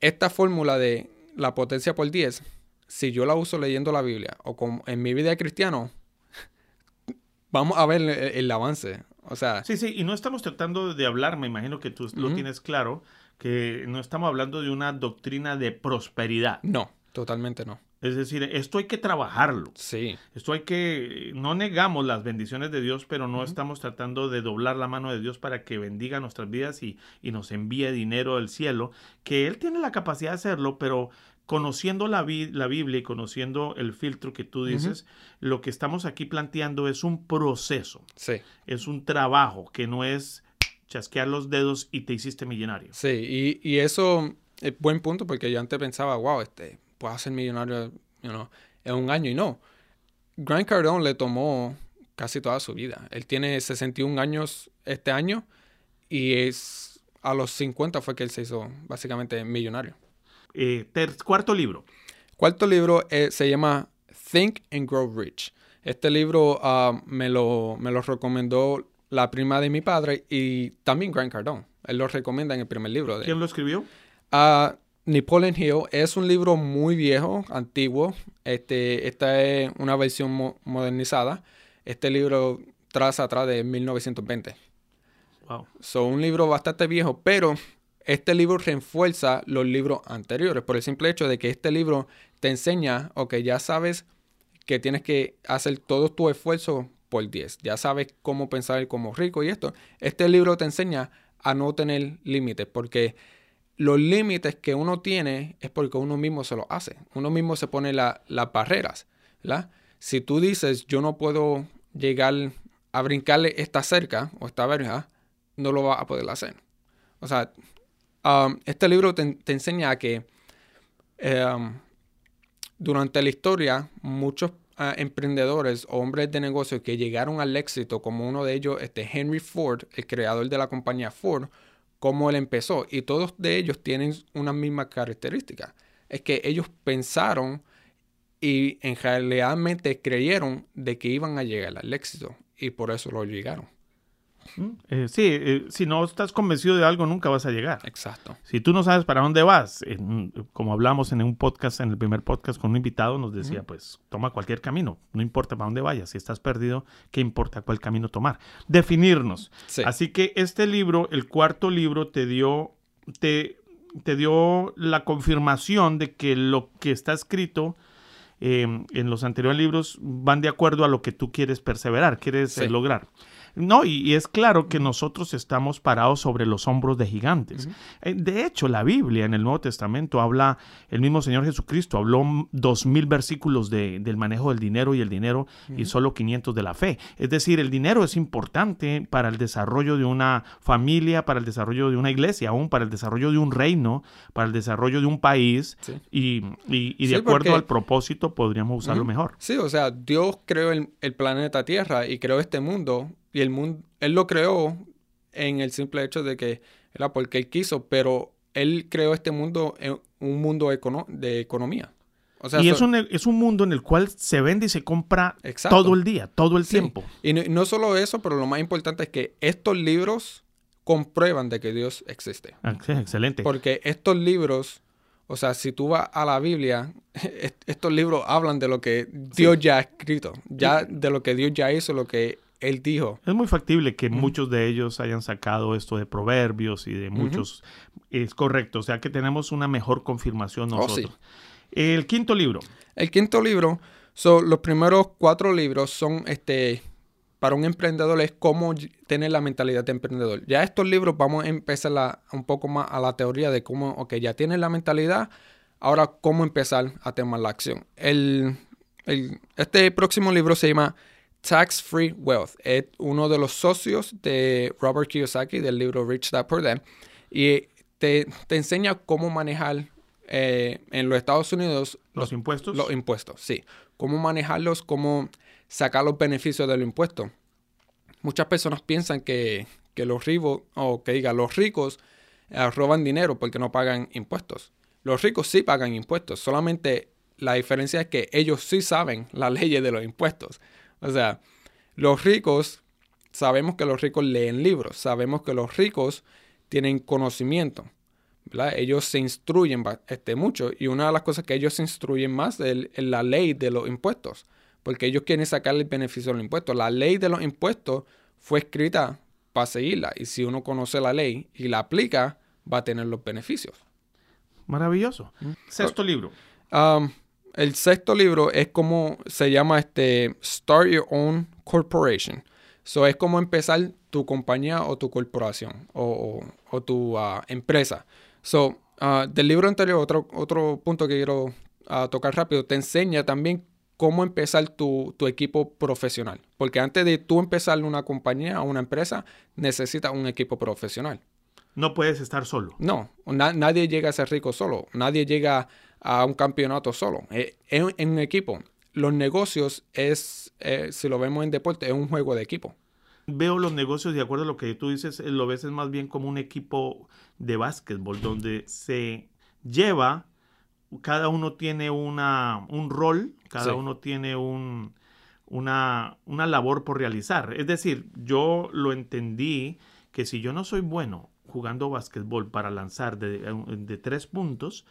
esta fórmula de la potencia por 10, si yo la uso leyendo la Biblia o con, en mi vida de cristiano, vamos a ver el, avance. O sea. Sí, sí, y no estamos tratando de hablar, me imagino que tú lo tienes claro, que no estamos hablando de una doctrina de prosperidad. No, totalmente no. Es decir, esto hay que trabajarlo. Sí. Esto hay que, no negamos las bendiciones de Dios, pero no estamos tratando de doblar la mano de Dios para que bendiga nuestras vidas y, y, nos envíe dinero del cielo, que Él tiene la capacidad de hacerlo, pero conociendo la, la Biblia y conociendo el filtro que tú dices, lo que estamos aquí planteando es un proceso. Sí. Es un trabajo que no es chasquear los dedos y te hiciste millonario. Sí, y, y eso es buen punto porque yo antes pensaba, wow, este, puedo ser millonario en un año y no. Grant Cardone le tomó casi toda su vida. Él tiene 61 años este año y es a los 50 fue que él se hizo básicamente millonario. Eh, cuarto libro. Cuarto libro eh, se llama Think and Grow Rich. Este libro ah, me, lo, me lo recomendó la prima de mi padre y también Grant Cardone. Él lo recomienda en el primer libro. De ¿Quién lo escribió? Uh, Napoleon Hill es un libro muy viejo, antiguo. Este, esta es una versión modernizada. Este libro traza atrás de 1920. Wow. So, un libro bastante viejo, pero este libro refuerza los libros anteriores por el simple hecho de que este libro te enseña, ok, ya sabes que tienes que hacer todo tu esfuerzo por 10. Ya sabes cómo pensar como rico y esto. Este libro te enseña a no tener límites porque los límites que uno tiene es porque uno mismo se los hace. Uno mismo se pone las barreras. Si tú dices, yo no puedo llegar a brincarle esta cerca o esta verja, no lo vas a poder hacer. O sea, Um, este libro te, enseña que um, durante la historia muchos uh, emprendedores o hombres de negocio que llegaron al éxito, como uno de ellos, este Henry Ford, el creador de la compañía Ford, cómo él empezó. Y todos de ellos tienen una misma característica. Es que ellos pensaron y en realidad creyeron de que iban a llegar al éxito. Y por eso lo llegaron. Eh, sí, eh, si no estás convencido de algo, nunca vas a llegar. Exacto. Si tú no sabes para dónde vas, como hablamos en un podcast, en el primer podcast con un invitado, nos decía, pues toma cualquier camino, no importa para dónde vayas. Si estás perdido, ¿qué importa cuál camino tomar? Definirnos. Así que este libro, el cuarto libro, te dio, te, te dio la confirmación de que lo que está escrito em, en los anteriores libros van de acuerdo a lo que tú quieres perseverar, quieres eh, lograr. No, y, es claro que nosotros estamos parados sobre los hombros de gigantes. Eh, de hecho, la Biblia en el Nuevo Testamento habla, el mismo Señor Jesucristo habló dos mil versículos de, del manejo del dinero y el dinero y solo 500 de la fe. Es decir, el dinero es importante para el desarrollo de una familia, para el desarrollo de una iglesia, aún para el desarrollo de un reino, para el desarrollo de un país y, de acuerdo al propósito podríamos usarlo mejor. Sí, o sea, Dios creó el, el planeta Tierra y creó este mundo y el mundo, él lo creó en el simple hecho de que era porque él quiso, pero él creó este mundo, en un mundo de economía. y es, un, es un mundo en el cual se vende y se compra todo el día, todo el tiempo. Y no, solo eso, pero lo más importante es que estos libros comprueban de que Dios existe. Ah, excelente. Porque estos libros, o sea, si tú vas a la Biblia, estos libros hablan de lo que Dios ya ha escrito, ya de lo que Dios ya hizo, lo que él dijo. Es muy factible que muchos de ellos hayan sacado esto de proverbios y de muchos. Es correcto, o sea que tenemos una mejor confirmación oh, nosotros. El quinto libro. El quinto libro, son los primeros cuatro libros son este para un emprendedor es cómo tener la mentalidad de emprendedor. Ya estos libros vamos a empezar un poco más a la teoría de cómo, ok, ya tienes la mentalidad, ahora cómo empezar a tomar la acción. El, este próximo libro se llama Tax Free Wealth. Es uno de los socios de Robert Kiyosaki del libro Rich Dad Poor Dad. Y te, enseña cómo manejar eh, en los Estados Unidos los, impuestos. Los impuestos, sí. Cómo manejarlos, cómo sacar los beneficios de los impuestos. Muchas personas piensan que, los ricos, o que diga, los ricos eh, roban dinero porque no pagan impuestos. Los ricos sí pagan impuestos, solamente la diferencia es que ellos sí saben las leyes de los impuestos. O sea, los ricos, sabemos que los ricos leen libros, sabemos que los ricos tienen conocimiento. Ellos se instruyen este, mucho y una de las cosas que ellos se instruyen más es, la ley de los impuestos, porque ellos quieren sacar el beneficio de los impuestos. La ley de los impuestos fue escrita para seguirla y si uno conoce la ley y la aplica, va a tener los beneficios. Maravilloso. Mm. Sexto libro. Um, el sexto libro es como se llama este Start Your Own Corporation. So es como empezar tu compañía o tu corporación o, tu uh, empresa. So, uh, del libro anterior, otro, otro punto que quiero uh, tocar rápido, te enseña también cómo empezar tu, equipo profesional. Porque antes de tú empezar una compañía o una empresa, necesitas un equipo profesional. No puedes estar solo. No, nadie llega a ser rico solo. Nadie llega a un campeonato solo. Eh, en, un equipo. Los negocios es, eh, si lo vemos en deporte, es un juego de equipo. Veo los negocios, de acuerdo a lo que tú dices, eh, lo ves más bien como un equipo de básquetbol, donde se lleva, cada uno tiene una, un rol, cada uno tiene un, una, una labor por realizar. Es decir, yo lo entendí que si yo no soy bueno jugando básquetbol para lanzar de, de tres puntos,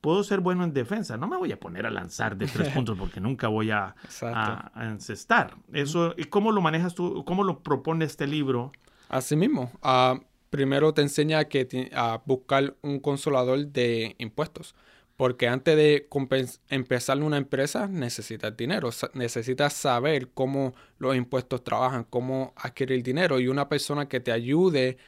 puedo ser bueno en defensa. No me voy a poner a lanzar de tres puntos porque nunca voy a, a, encestar. Eso, ¿Y cómo lo manejas tú? ¿Cómo lo propone este libro? Así mismo. Ah, primero te enseña que, a buscar un consolador de impuestos. Porque antes de empezar una empresa necesitas dinero, necesitas saber cómo los impuestos trabajan, cómo adquirir dinero y una persona que te ayude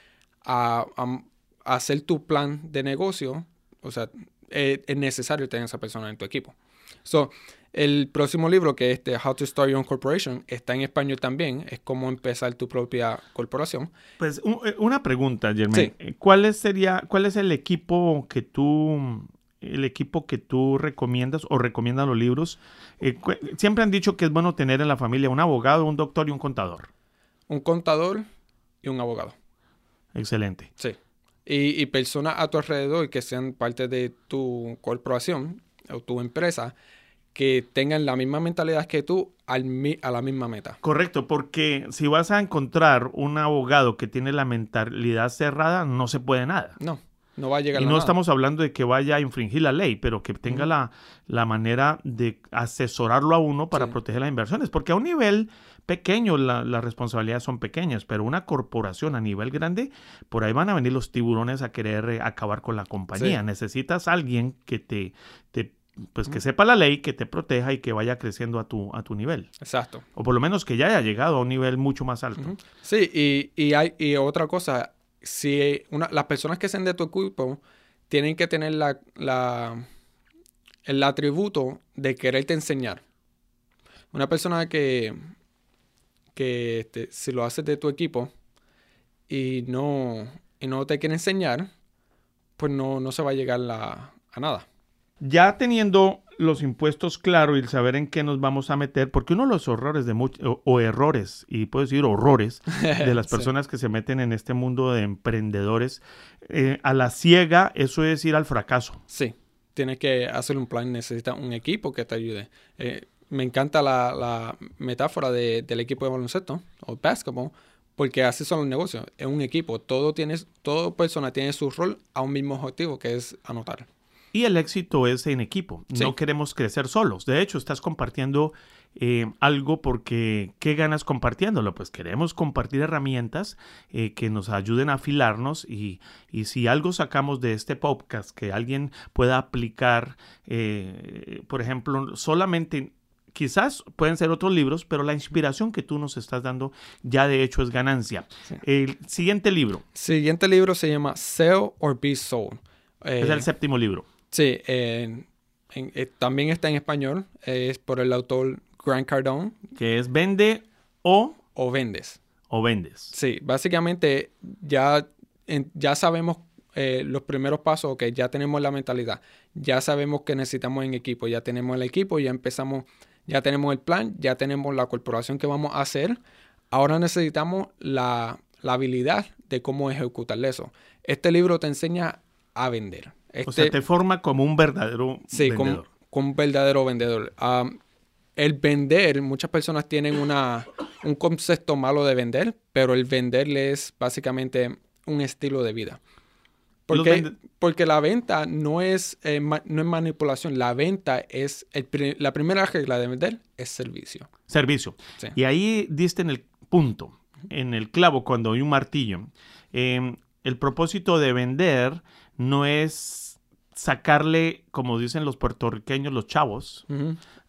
a, a hacer tu plan de negocio, o sea, eh, es necesario tener esa persona en tu equipo. So, el próximo libro, que es este, How to Start Your Own Corporation, está en español también. Es cómo empezar tu propia corporación. Pues eh, una pregunta, Germán. Eh, ¿Cuál, sería, ¿Cuál es el equipo que tú el equipo que tú recomiendas o recomiendan los libros? siempre han dicho que es bueno tener en la familia un abogado, un doctor y un contador. Un contador y un abogado. Excelente. Sí y, personas a tu alrededor que sean parte de tu corporación o tu empresa que tengan la misma mentalidad que tú al, a la misma meta. Correcto, porque si vas a encontrar un abogado que tiene la mentalidad cerrada, no se puede nada. No, no va a llegar y no estamos hablando de que vaya a infringir la ley, pero que tenga la, la, manera de asesorarlo a uno para proteger las inversiones, porque a un nivel pequeño las responsabilidades son pequeñas, pero una corporación a nivel grande, por ahí van a venir los tiburones a querer eh, acabar con la compañía. Necesitas alguien que te, te pues que sepa la ley, que te proteja y que vaya creciendo a tu, a tu nivel. Exacto. O por lo menos que ya haya llegado a un nivel mucho más alto. Sí, y, y, hay, y otra cosa, si las personas que sean de tu equipo tienen que tener la, el atributo de quererte enseñar. Una persona que, que este, si lo haces de tu equipo y no, y no te quiere enseñar, pues no, no se va a llegar a nada. Ya teniendo los impuestos claros y el saber en qué nos vamos a meter, porque uno de los horrores de o, errores, y puedo decir horrores, de las personas que se meten en este mundo de emprendedores, eh, a la ciega, eso es ir al fracaso. Sí, tienes que hacer un plan, necesitas un equipo que te ayude. Eh, me encanta la, metáfora del equipo de baloncesto o basketball, porque así son los negocios. Es un equipo. Todo tiene, toda persona tiene su rol a un mismo objetivo, que es anotar. Y el éxito es en equipo. No queremos crecer solos. De hecho, estás compartiendo eh, algo porque ¿qué ganas compartiéndolo? Pues queremos compartir herramientas eh, que nos ayuden a afilarnos y, y, si algo sacamos de este podcast que alguien pueda aplicar, eh, por ejemplo, solamente quizás pueden ser otros libros, pero la inspiración que tú nos estás dando ya de hecho es ganancia. El siguiente libro. Siguiente libro se llama Sell or Be Sold. es el séptimo libro. Sí, eh, también está en español. es por el autor Grant Cardone. Que es vende o... O vendes. O vendes. Sí, básicamente ya, ya sabemos eh, los primeros pasos, ok, ya tenemos la mentalidad, ya sabemos que necesitamos en equipo, ya tenemos el equipo, ya empezamos, ya tenemos el plan, ya tenemos la corporación que vamos a hacer, ahora necesitamos la, habilidad de cómo ejecutar eso. Este libro te enseña a vender. O sea, este te forma como un verdadero sí, vendedor. Como, como un verdadero vendedor. Ah, el vender, muchas personas tienen una, un concepto malo de vender, pero el vender es básicamente un estilo de vida. Porque, porque la venta no es, eh, no es manipulación, la venta es, la primera regla de vender es servicio. Servicio. Y ahí diste en el punto, en el clavo, cuando hay un martillo. Em, el propósito de vender no es sacarle, como dicen los puertorriqueños, los chavos,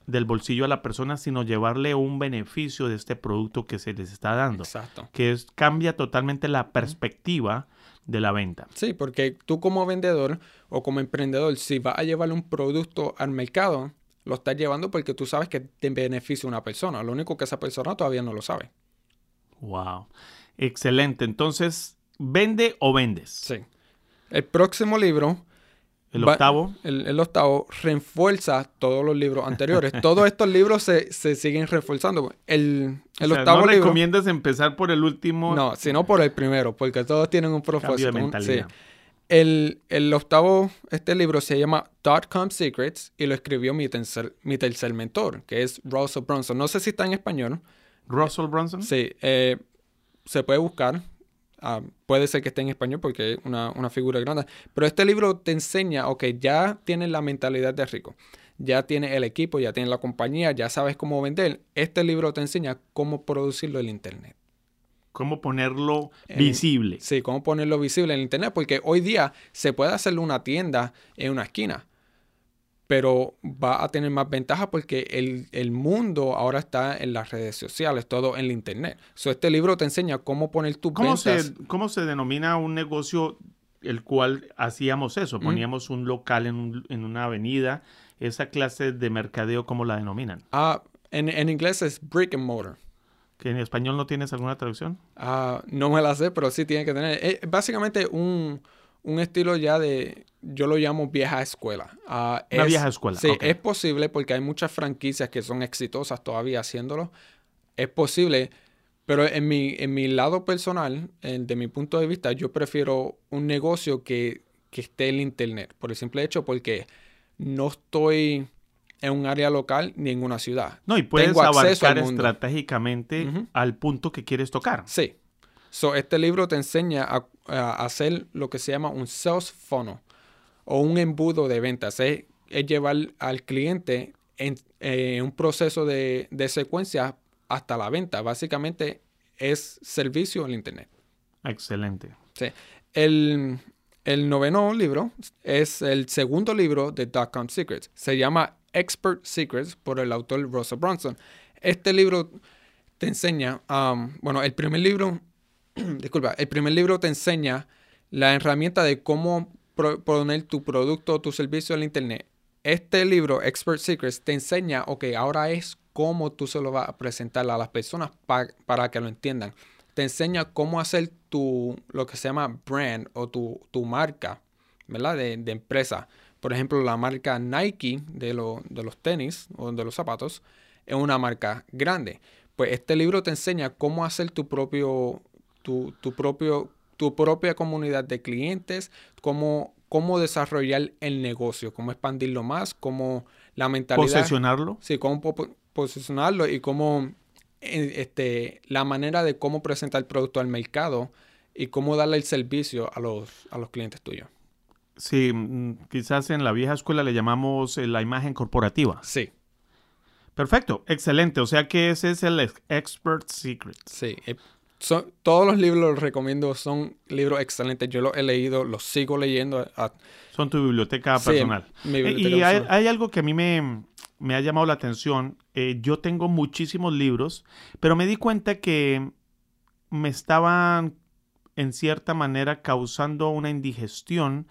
del bolsillo a la persona, sino llevarle un beneficio de este producto que se les está dando. Exacto. Que es, cambia totalmente la perspectiva de la venta. Sí, porque tú como vendedor o como emprendedor, si vas a llevar un producto al mercado, lo estás llevando porque tú sabes que te beneficia una persona. Lo único que esa persona todavía no lo sabe. Wow. Excelente. Entonces, ¿vende o vendes? Sí. El próximo libro el octavo. el, octavo refuerza todos los libros anteriores. todos estos libros se, siguen reforzando. El, el octavo no libro. recomiendas empezar por el último. No, sino por el primero, porque todos tienen un propósito. El, el, octavo, este libro se llama Dot-Com Secrets y lo escribió mi tercer, mi tercer mentor, que es Russell Brunson. No sé si está en español. ¿Russell Brunson? Sí. Eh, se puede buscar. Ah, puede ser que esté en español porque es una, figura grande. Pero este libro te enseña, ok, ya tienes la mentalidad de rico. Ya tienes el equipo, ya tienes la compañía, ya sabes cómo vender. Este libro te enseña cómo producirlo en Internet. Cómo ponerlo visible. Sí, cómo ponerlo visible en Internet. Porque hoy día se puede hacer una tienda en una esquina pero va a tener más ventaja porque el, mundo ahora está en las redes sociales, todo en la internet. So, este libro te enseña cómo poner tu ¿Cómo Se, ¿Cómo se denomina un negocio el cual hacíamos eso? Poníamos un local en, una avenida. Esa clase de mercadeo, ¿cómo la denominan? Ah, en, inglés es brick and mortar. ¿Que en español no tienes alguna traducción? Ah, no me la sé, pero sí tiene que tener. Es básicamente un, un estilo ya de yo lo llamo vieja escuela. Uh, Una vieja escuela. Sí, es posible porque hay muchas franquicias que son exitosas todavía haciéndolo. Es posible, pero en mi, en mi lado personal, de mi punto de vista, yo prefiero un negocio que, esté en internet. Por el simple hecho porque no estoy en un área local ni en una ciudad. No, y puedes abarcar estratégicamente al punto que quieres tocar. Sí. So, este libro te enseña a, a, hacer lo que se llama un sales funnel o un embudo de ventas. Es, llevar al cliente en eh, un proceso de, secuencia hasta la venta. Básicamente es servicio en Internet. Excelente. Sí. El, noveno libro es el segundo libro de Dot-Com Secrets. Se llama Expert Secrets por el autor Russell Brunson. Este libro te enseña, um, bueno, el primer libro, disculpa, el primer libro te enseña la herramienta de cómo poner tu producto o tu servicio en internet. Este libro, Expert Secrets, te enseña, ok, ahora es cómo tú se lo vas a presentar a las personas para que lo entiendan. Te enseña cómo hacer tu, lo que se llama brand o tu, marca, ¿verdad? De, empresa. Por ejemplo, la marca Nike de, de los tenis o de los zapatos es una marca grande. Pues este libro te enseña cómo hacer tu propio, tu, tu propio tu propia comunidad de clientes, cómo, cómo desarrollar el negocio, cómo expandirlo más, cómo la mentalidad. Posicionarlo. Sí, cómo posicionarlo y cómo eh, este, la manera de cómo presentar el producto al mercado y cómo darle el servicio a los, a los clientes tuyos. Sí, mm, quizás en la vieja escuela le llamamos eh, la imagen corporativa. Sí. Perfecto, excelente. O sea que ese es el expert secret. Sí, eh, todos los libros los recomiendo, son libros excelentes. Yo los he leído, los sigo leyendo. son tu biblioteca personal. Eh, y hay, algo que a mí me, ha llamado la atención. Eh, yo tengo muchísimos libros, pero me di cuenta que me estaban en cierta manera causando una indigestión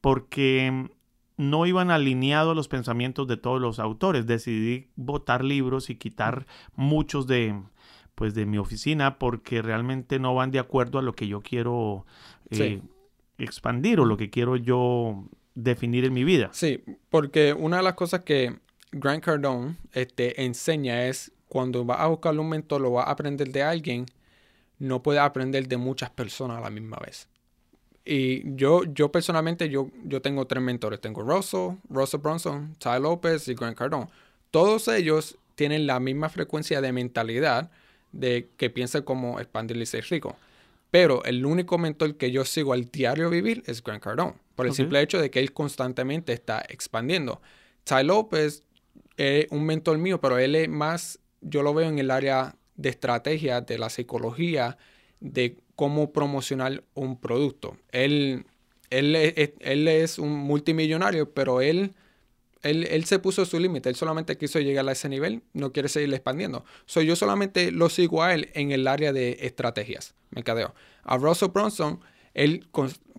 porque no iban alineados los pensamientos de todos los autores. Decidí votar libros y quitar muchos de, pues de mi oficina porque realmente no van de acuerdo a lo que yo quiero eh, expandir o lo que quiero yo definir en mi vida. Sí, porque una de las cosas que Grant Cardone este, enseña es cuando vas a buscar un mentor, lo vas a aprender de alguien, no puedes aprender de muchas personas a la misma vez. Y yo, yo personalmente, yo, yo tengo tres mentores. Tengo Russell, Russell Bronson, Ty López y Grant Cardone. Todos ellos tienen la misma frecuencia de mentalidad de que piensan como expandir y ser rico. Pero el único mentor que yo sigo al diario vivir es Grant Cardone, por el simple hecho de que él constantemente está expandiendo. Ty López es un mentor mío, pero él es más, yo lo veo en el área de estrategia, de la psicología, de cómo promocionar un producto. Él, él, él es un multimillonario, pero él él, se puso su límite, él solamente quiso llegar a ese nivel, no quiere seguir expandiendo. Soy yo solamente lo sigo a él en el área de estrategias, mercadeo. A Russell Bronson, él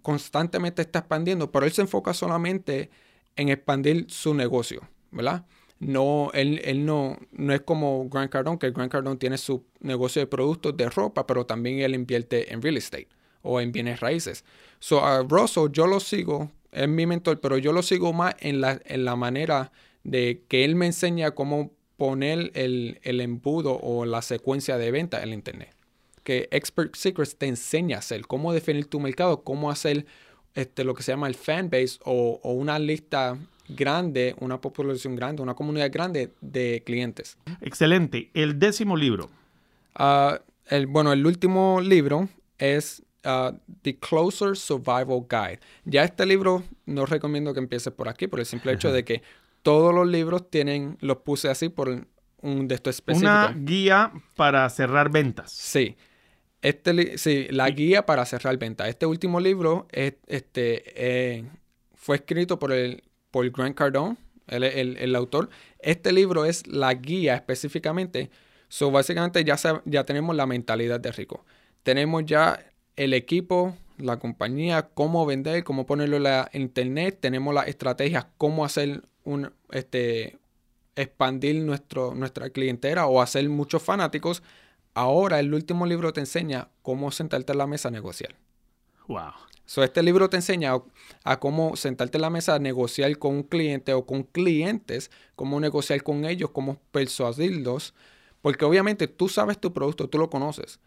constantemente está expandiendo, pero él se enfoca solamente en expandir su negocio, ¿verdad? No, él, él no, no es como Grant Cardone, que Grant Cardone tiene su negocio de productos de ropa, pero también él invierte en real estate o en bienes raíces. So, a Russell yo lo sigo es mi mentor, pero yo lo sigo más en la, en la manera de que él me enseña cómo poner el, embudo o la secuencia de venta en el Internet. Que Expert Secrets te enseña a hacer, cómo definir tu mercado, cómo hacer este, lo que se llama el fanbase o, o una lista grande, una población grande, una comunidad grande de clientes. Excelente. El décimo libro. Ah, el, bueno, el último libro es Uh, The Closer Survival Guide. Ya este libro no recomiendo que empieces por aquí, por el simple hecho de que todos los libros tienen, los puse así por un de estos específicos. Una guía para cerrar ventas. Sí. Este, sí, la guía para cerrar ventas. Este último libro este, eh, fue escrito por, el, por Grant Cardone, el, el, autor. Este libro es la guía específicamente. So, básicamente ya, ya tenemos la mentalidad de rico. Tenemos ya el equipo, la compañía, cómo vender, cómo ponerlo en la internet, tenemos las estrategias, cómo hacer un, este, expandir nuestro, nuestra clientela o hacer muchos fanáticos. Ahora el último libro te enseña cómo sentarte en la mesa a negociar. Wow. So, este libro te enseña a, cómo sentarte en la mesa a negociar con un cliente o con clientes, cómo negociar con ellos, cómo persuadirlos, porque obviamente tú sabes tu producto, tú lo conoces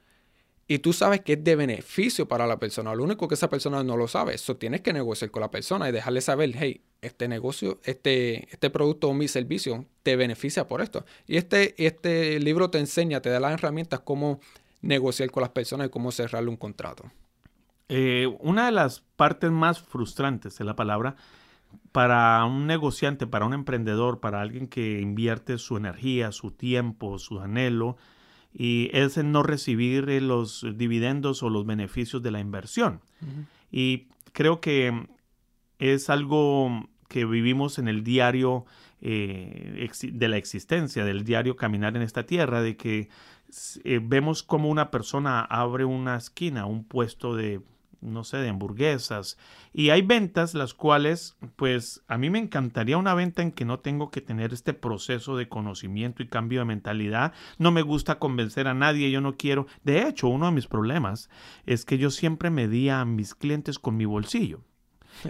y tú sabes que es de beneficio para la persona. Lo único que esa persona no lo sabe. Eso tienes que negociar con la persona y dejarle saber, hey, este negocio, este, este producto o mi servicio te beneficia por esto. Y este, este libro te enseña, te da las herramientas cómo negociar con las personas y cómo cerrarle un contrato. Eh, una de las partes más frustrantes de la palabra para un negociante, para un emprendedor, para alguien que invierte su energía, su tiempo, su anhelo, y es el no recibir eh, los dividendos o los beneficios de la inversión. Y creo que es algo que vivimos en el diario eh, de la existencia, del diario caminar en esta tierra, de que eh, vemos como una persona abre una esquina, un puesto de no sé, de hamburguesas. Y hay ventas las cuales, pues a mí me encantaría una venta en que no tengo que tener este proceso de conocimiento y cambio de mentalidad. No me gusta convencer a nadie, yo no quiero. De hecho, uno de mis problemas es que yo siempre medía a mis clientes con mi bolsillo.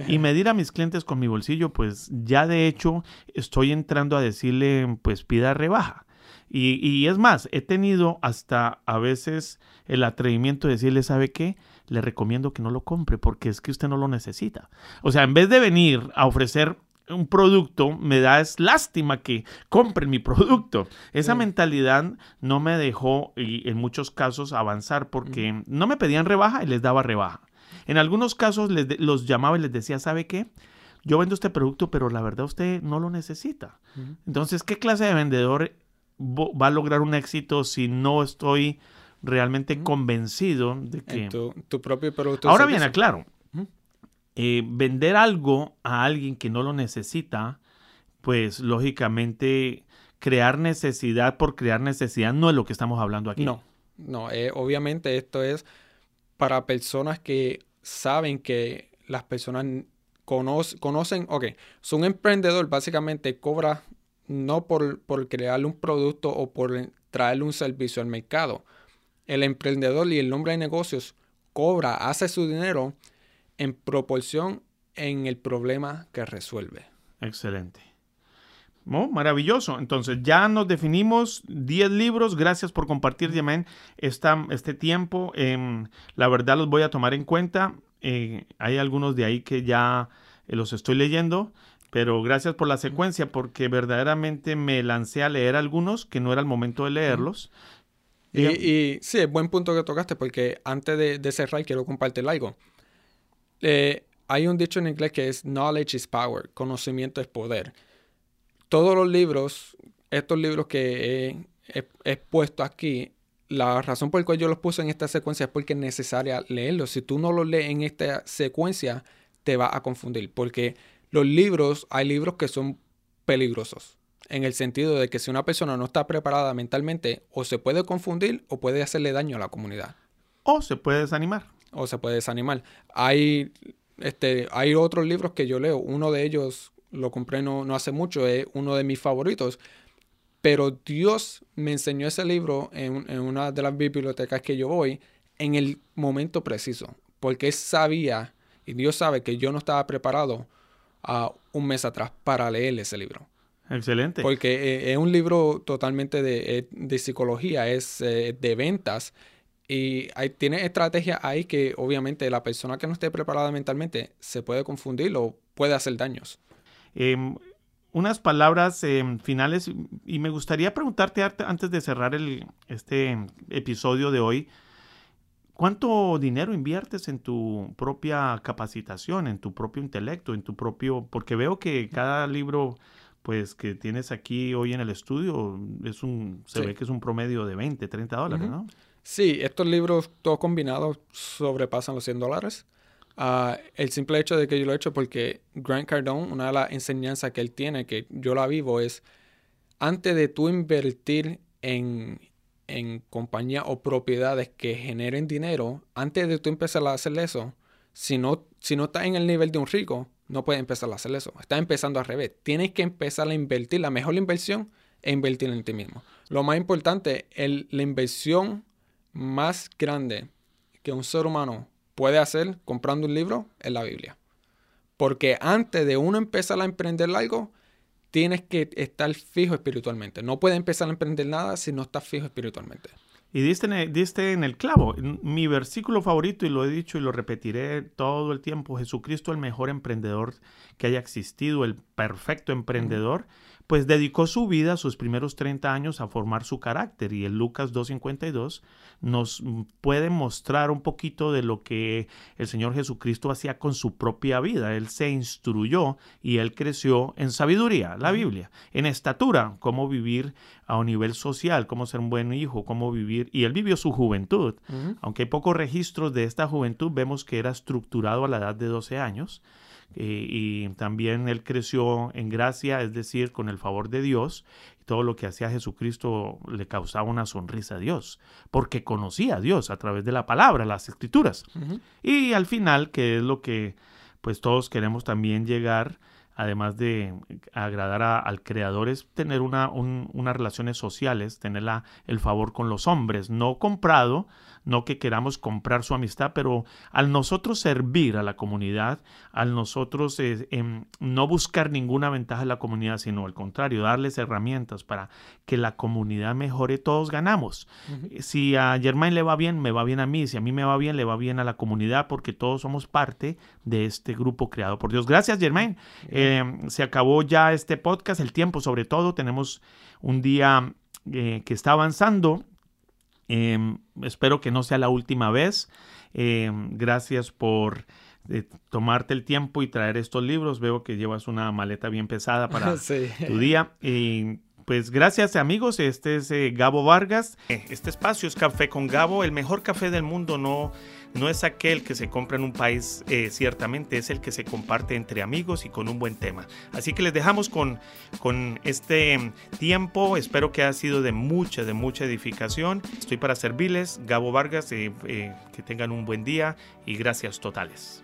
Y medir a mis clientes con mi bolsillo, pues ya de hecho estoy entrando a decirle, pues pida rebaja. Y, y es más, he tenido hasta a veces el atrevimiento de decirle, ¿sabe qué? Le recomiendo que no lo compre porque es que usted no lo necesita. O sea, en vez de venir a ofrecer un producto, me da es lástima que compren mi producto. Esa mentalidad no me dejó y en muchos casos avanzar porque no me pedían rebaja y les daba rebaja. En algunos casos les los llamaba y les decía, ¿sabe qué? Yo vendo este producto, pero la verdad usted no lo necesita. Entonces, ¿qué clase de vendedor va a lograr un éxito si no estoy realmente convencido de que... tu, propio producto. Ahora viene, claro, eh, vender algo a alguien que no lo necesita, pues lógicamente crear necesidad por crear necesidad no es lo que estamos hablando aquí. No, no, eh, obviamente esto es para personas que saben que las personas conocen, ok, son emprendedor básicamente cobra no por, por crearle un producto o por traerle un servicio al mercado, el emprendedor y el nombre de negocios cobra, hace su dinero en proporción en el problema que resuelve. Excelente. maravilloso. Entonces ya nos definimos 10 libros. Gracias por compartir, Yemen, este tiempo. Em, la verdad los voy a tomar en cuenta. Eh, hay algunos de ahí que ya eh, los estoy leyendo. Pero gracias por la secuencia porque verdaderamente me lancé a leer algunos que no era el momento de leerlos. Y, sí, es buen punto que tocaste porque antes de, cerrar quiero compartir algo. Eh, hay un dicho en inglés que es knowledge is power, conocimiento es poder. Todos los libros, estos libros que he, puesto aquí, la razón por la cual yo los puse en esta secuencia es porque es necesaria leerlos. Si tú no los lees en esta secuencia, te va a confundir. Porque los libros, hay libros que son peligrosos. En el sentido de que si una persona no está preparada mentalmente, o se puede confundir o puede hacerle daño a la comunidad. O se puede desanimar. O se puede desanimar. Hay este, hay otros libros que yo leo. Uno de ellos lo compré no, no hace mucho, es uno de mis favoritos. Pero Dios me enseñó ese libro en, en, una de las bibliotecas que yo voy en el momento preciso. Porque sabía, y Dios sabe que yo no estaba preparado a un mes atrás para leer ese libro. Excelente. Porque eh, es un libro totalmente de, eh, de psicología, es eh, de ventas y hay, tiene estrategias ahí que obviamente la persona que no esté preparada mentalmente se puede confundir o puede hacer daños. Em, unas palabras em, finales y me gustaría preguntarte antes de cerrar el, este episodio de hoy, ¿cuánto dinero inviertes en tu propia capacitación, en tu propio intelecto, en tu propio, porque veo que cada libro pues que tienes aquí hoy en el estudio es un, se ve que es un promedio de 20, 30 dólares, ¿no? Sí, estos libros todos combinados sobrepasan los 100 dólares. Ah, el simple hecho de que yo lo he hecho porque Grant Cardone, una de las enseñanzas que él tiene, que yo la vivo, es antes de tú invertir en, en compañías o propiedades que generen dinero, antes de tú empezar a hacer eso, si no, si no estás en el nivel de un rico, no puedes empezar a hacer eso. Estás empezando al revés. Tienes que empezar a invertir. La mejor inversión es invertir en ti mismo. Lo más importante, el, la inversión más grande que un ser humano puede hacer comprando un libro es la Biblia. Porque antes de uno empezar a emprender algo, tienes que estar fijo espiritualmente. No puedes empezar a emprender nada si no estás fijo espiritualmente. Y diste en, el, diste en el clavo. Mi versículo favorito, y lo he dicho y lo repetiré todo el tiempo, Jesucristo el mejor emprendedor que haya existido, el perfecto emprendedor pues dedicó su vida, sus primeros 30 años, a formar su carácter. Y el Lucas 2.52 nos puede mostrar un poquito de lo que el Señor Jesucristo hacía con su propia vida. Él se instruyó y él creció en sabiduría, la Biblia, en estatura, cómo vivir a un nivel social, cómo ser un buen hijo, cómo vivir. Y él vivió su juventud. Aunque hay pocos registros de esta juventud, vemos que era estructurado a la edad de 12 años. Eh, y también él creció en gracia, es decir, con el favor de Dios. Y todo lo que hacía Jesucristo le causaba una sonrisa a Dios, porque conocía a Dios a través de la palabra, las escrituras. Y al final, que es lo que pues todos queremos también llegar, además de agradar al Creador, es tener una, unas relaciones sociales, tener el favor con los hombres, no comprado, no que queramos comprar su amistad, pero al nosotros servir a la comunidad, al nosotros eh, em, no buscar ninguna ventaja en la comunidad, sino al contrario, darles herramientas para que la comunidad mejore, todos ganamos. Si a Germain le va bien, me va bien a mí, si a mí me va bien, le va bien a la comunidad, porque todos somos parte de este grupo creado por Dios. Gracias, Germain. Em, se acabó ya este podcast, el tiempo sobre todo, tenemos un día eh, que está avanzando Em, espero que no sea la última vez. Em, gracias por eh, tomarte el tiempo y traer estos libros. Veo que llevas una maleta bien pesada para tu día. Y pues gracias amigos, este es eh, Gabo Vargas. Este espacio es Café con Gabo, el mejor café del mundo, no, no es aquel que se compra en un país, eh, ciertamente es el que se comparte entre amigos y con un buen tema. Así que les dejamos con, con este tiempo, espero que ha sido de mucha, de mucha edificación. Estoy para servirles, Gabo Vargas, eh, que tengan un buen día y gracias totales.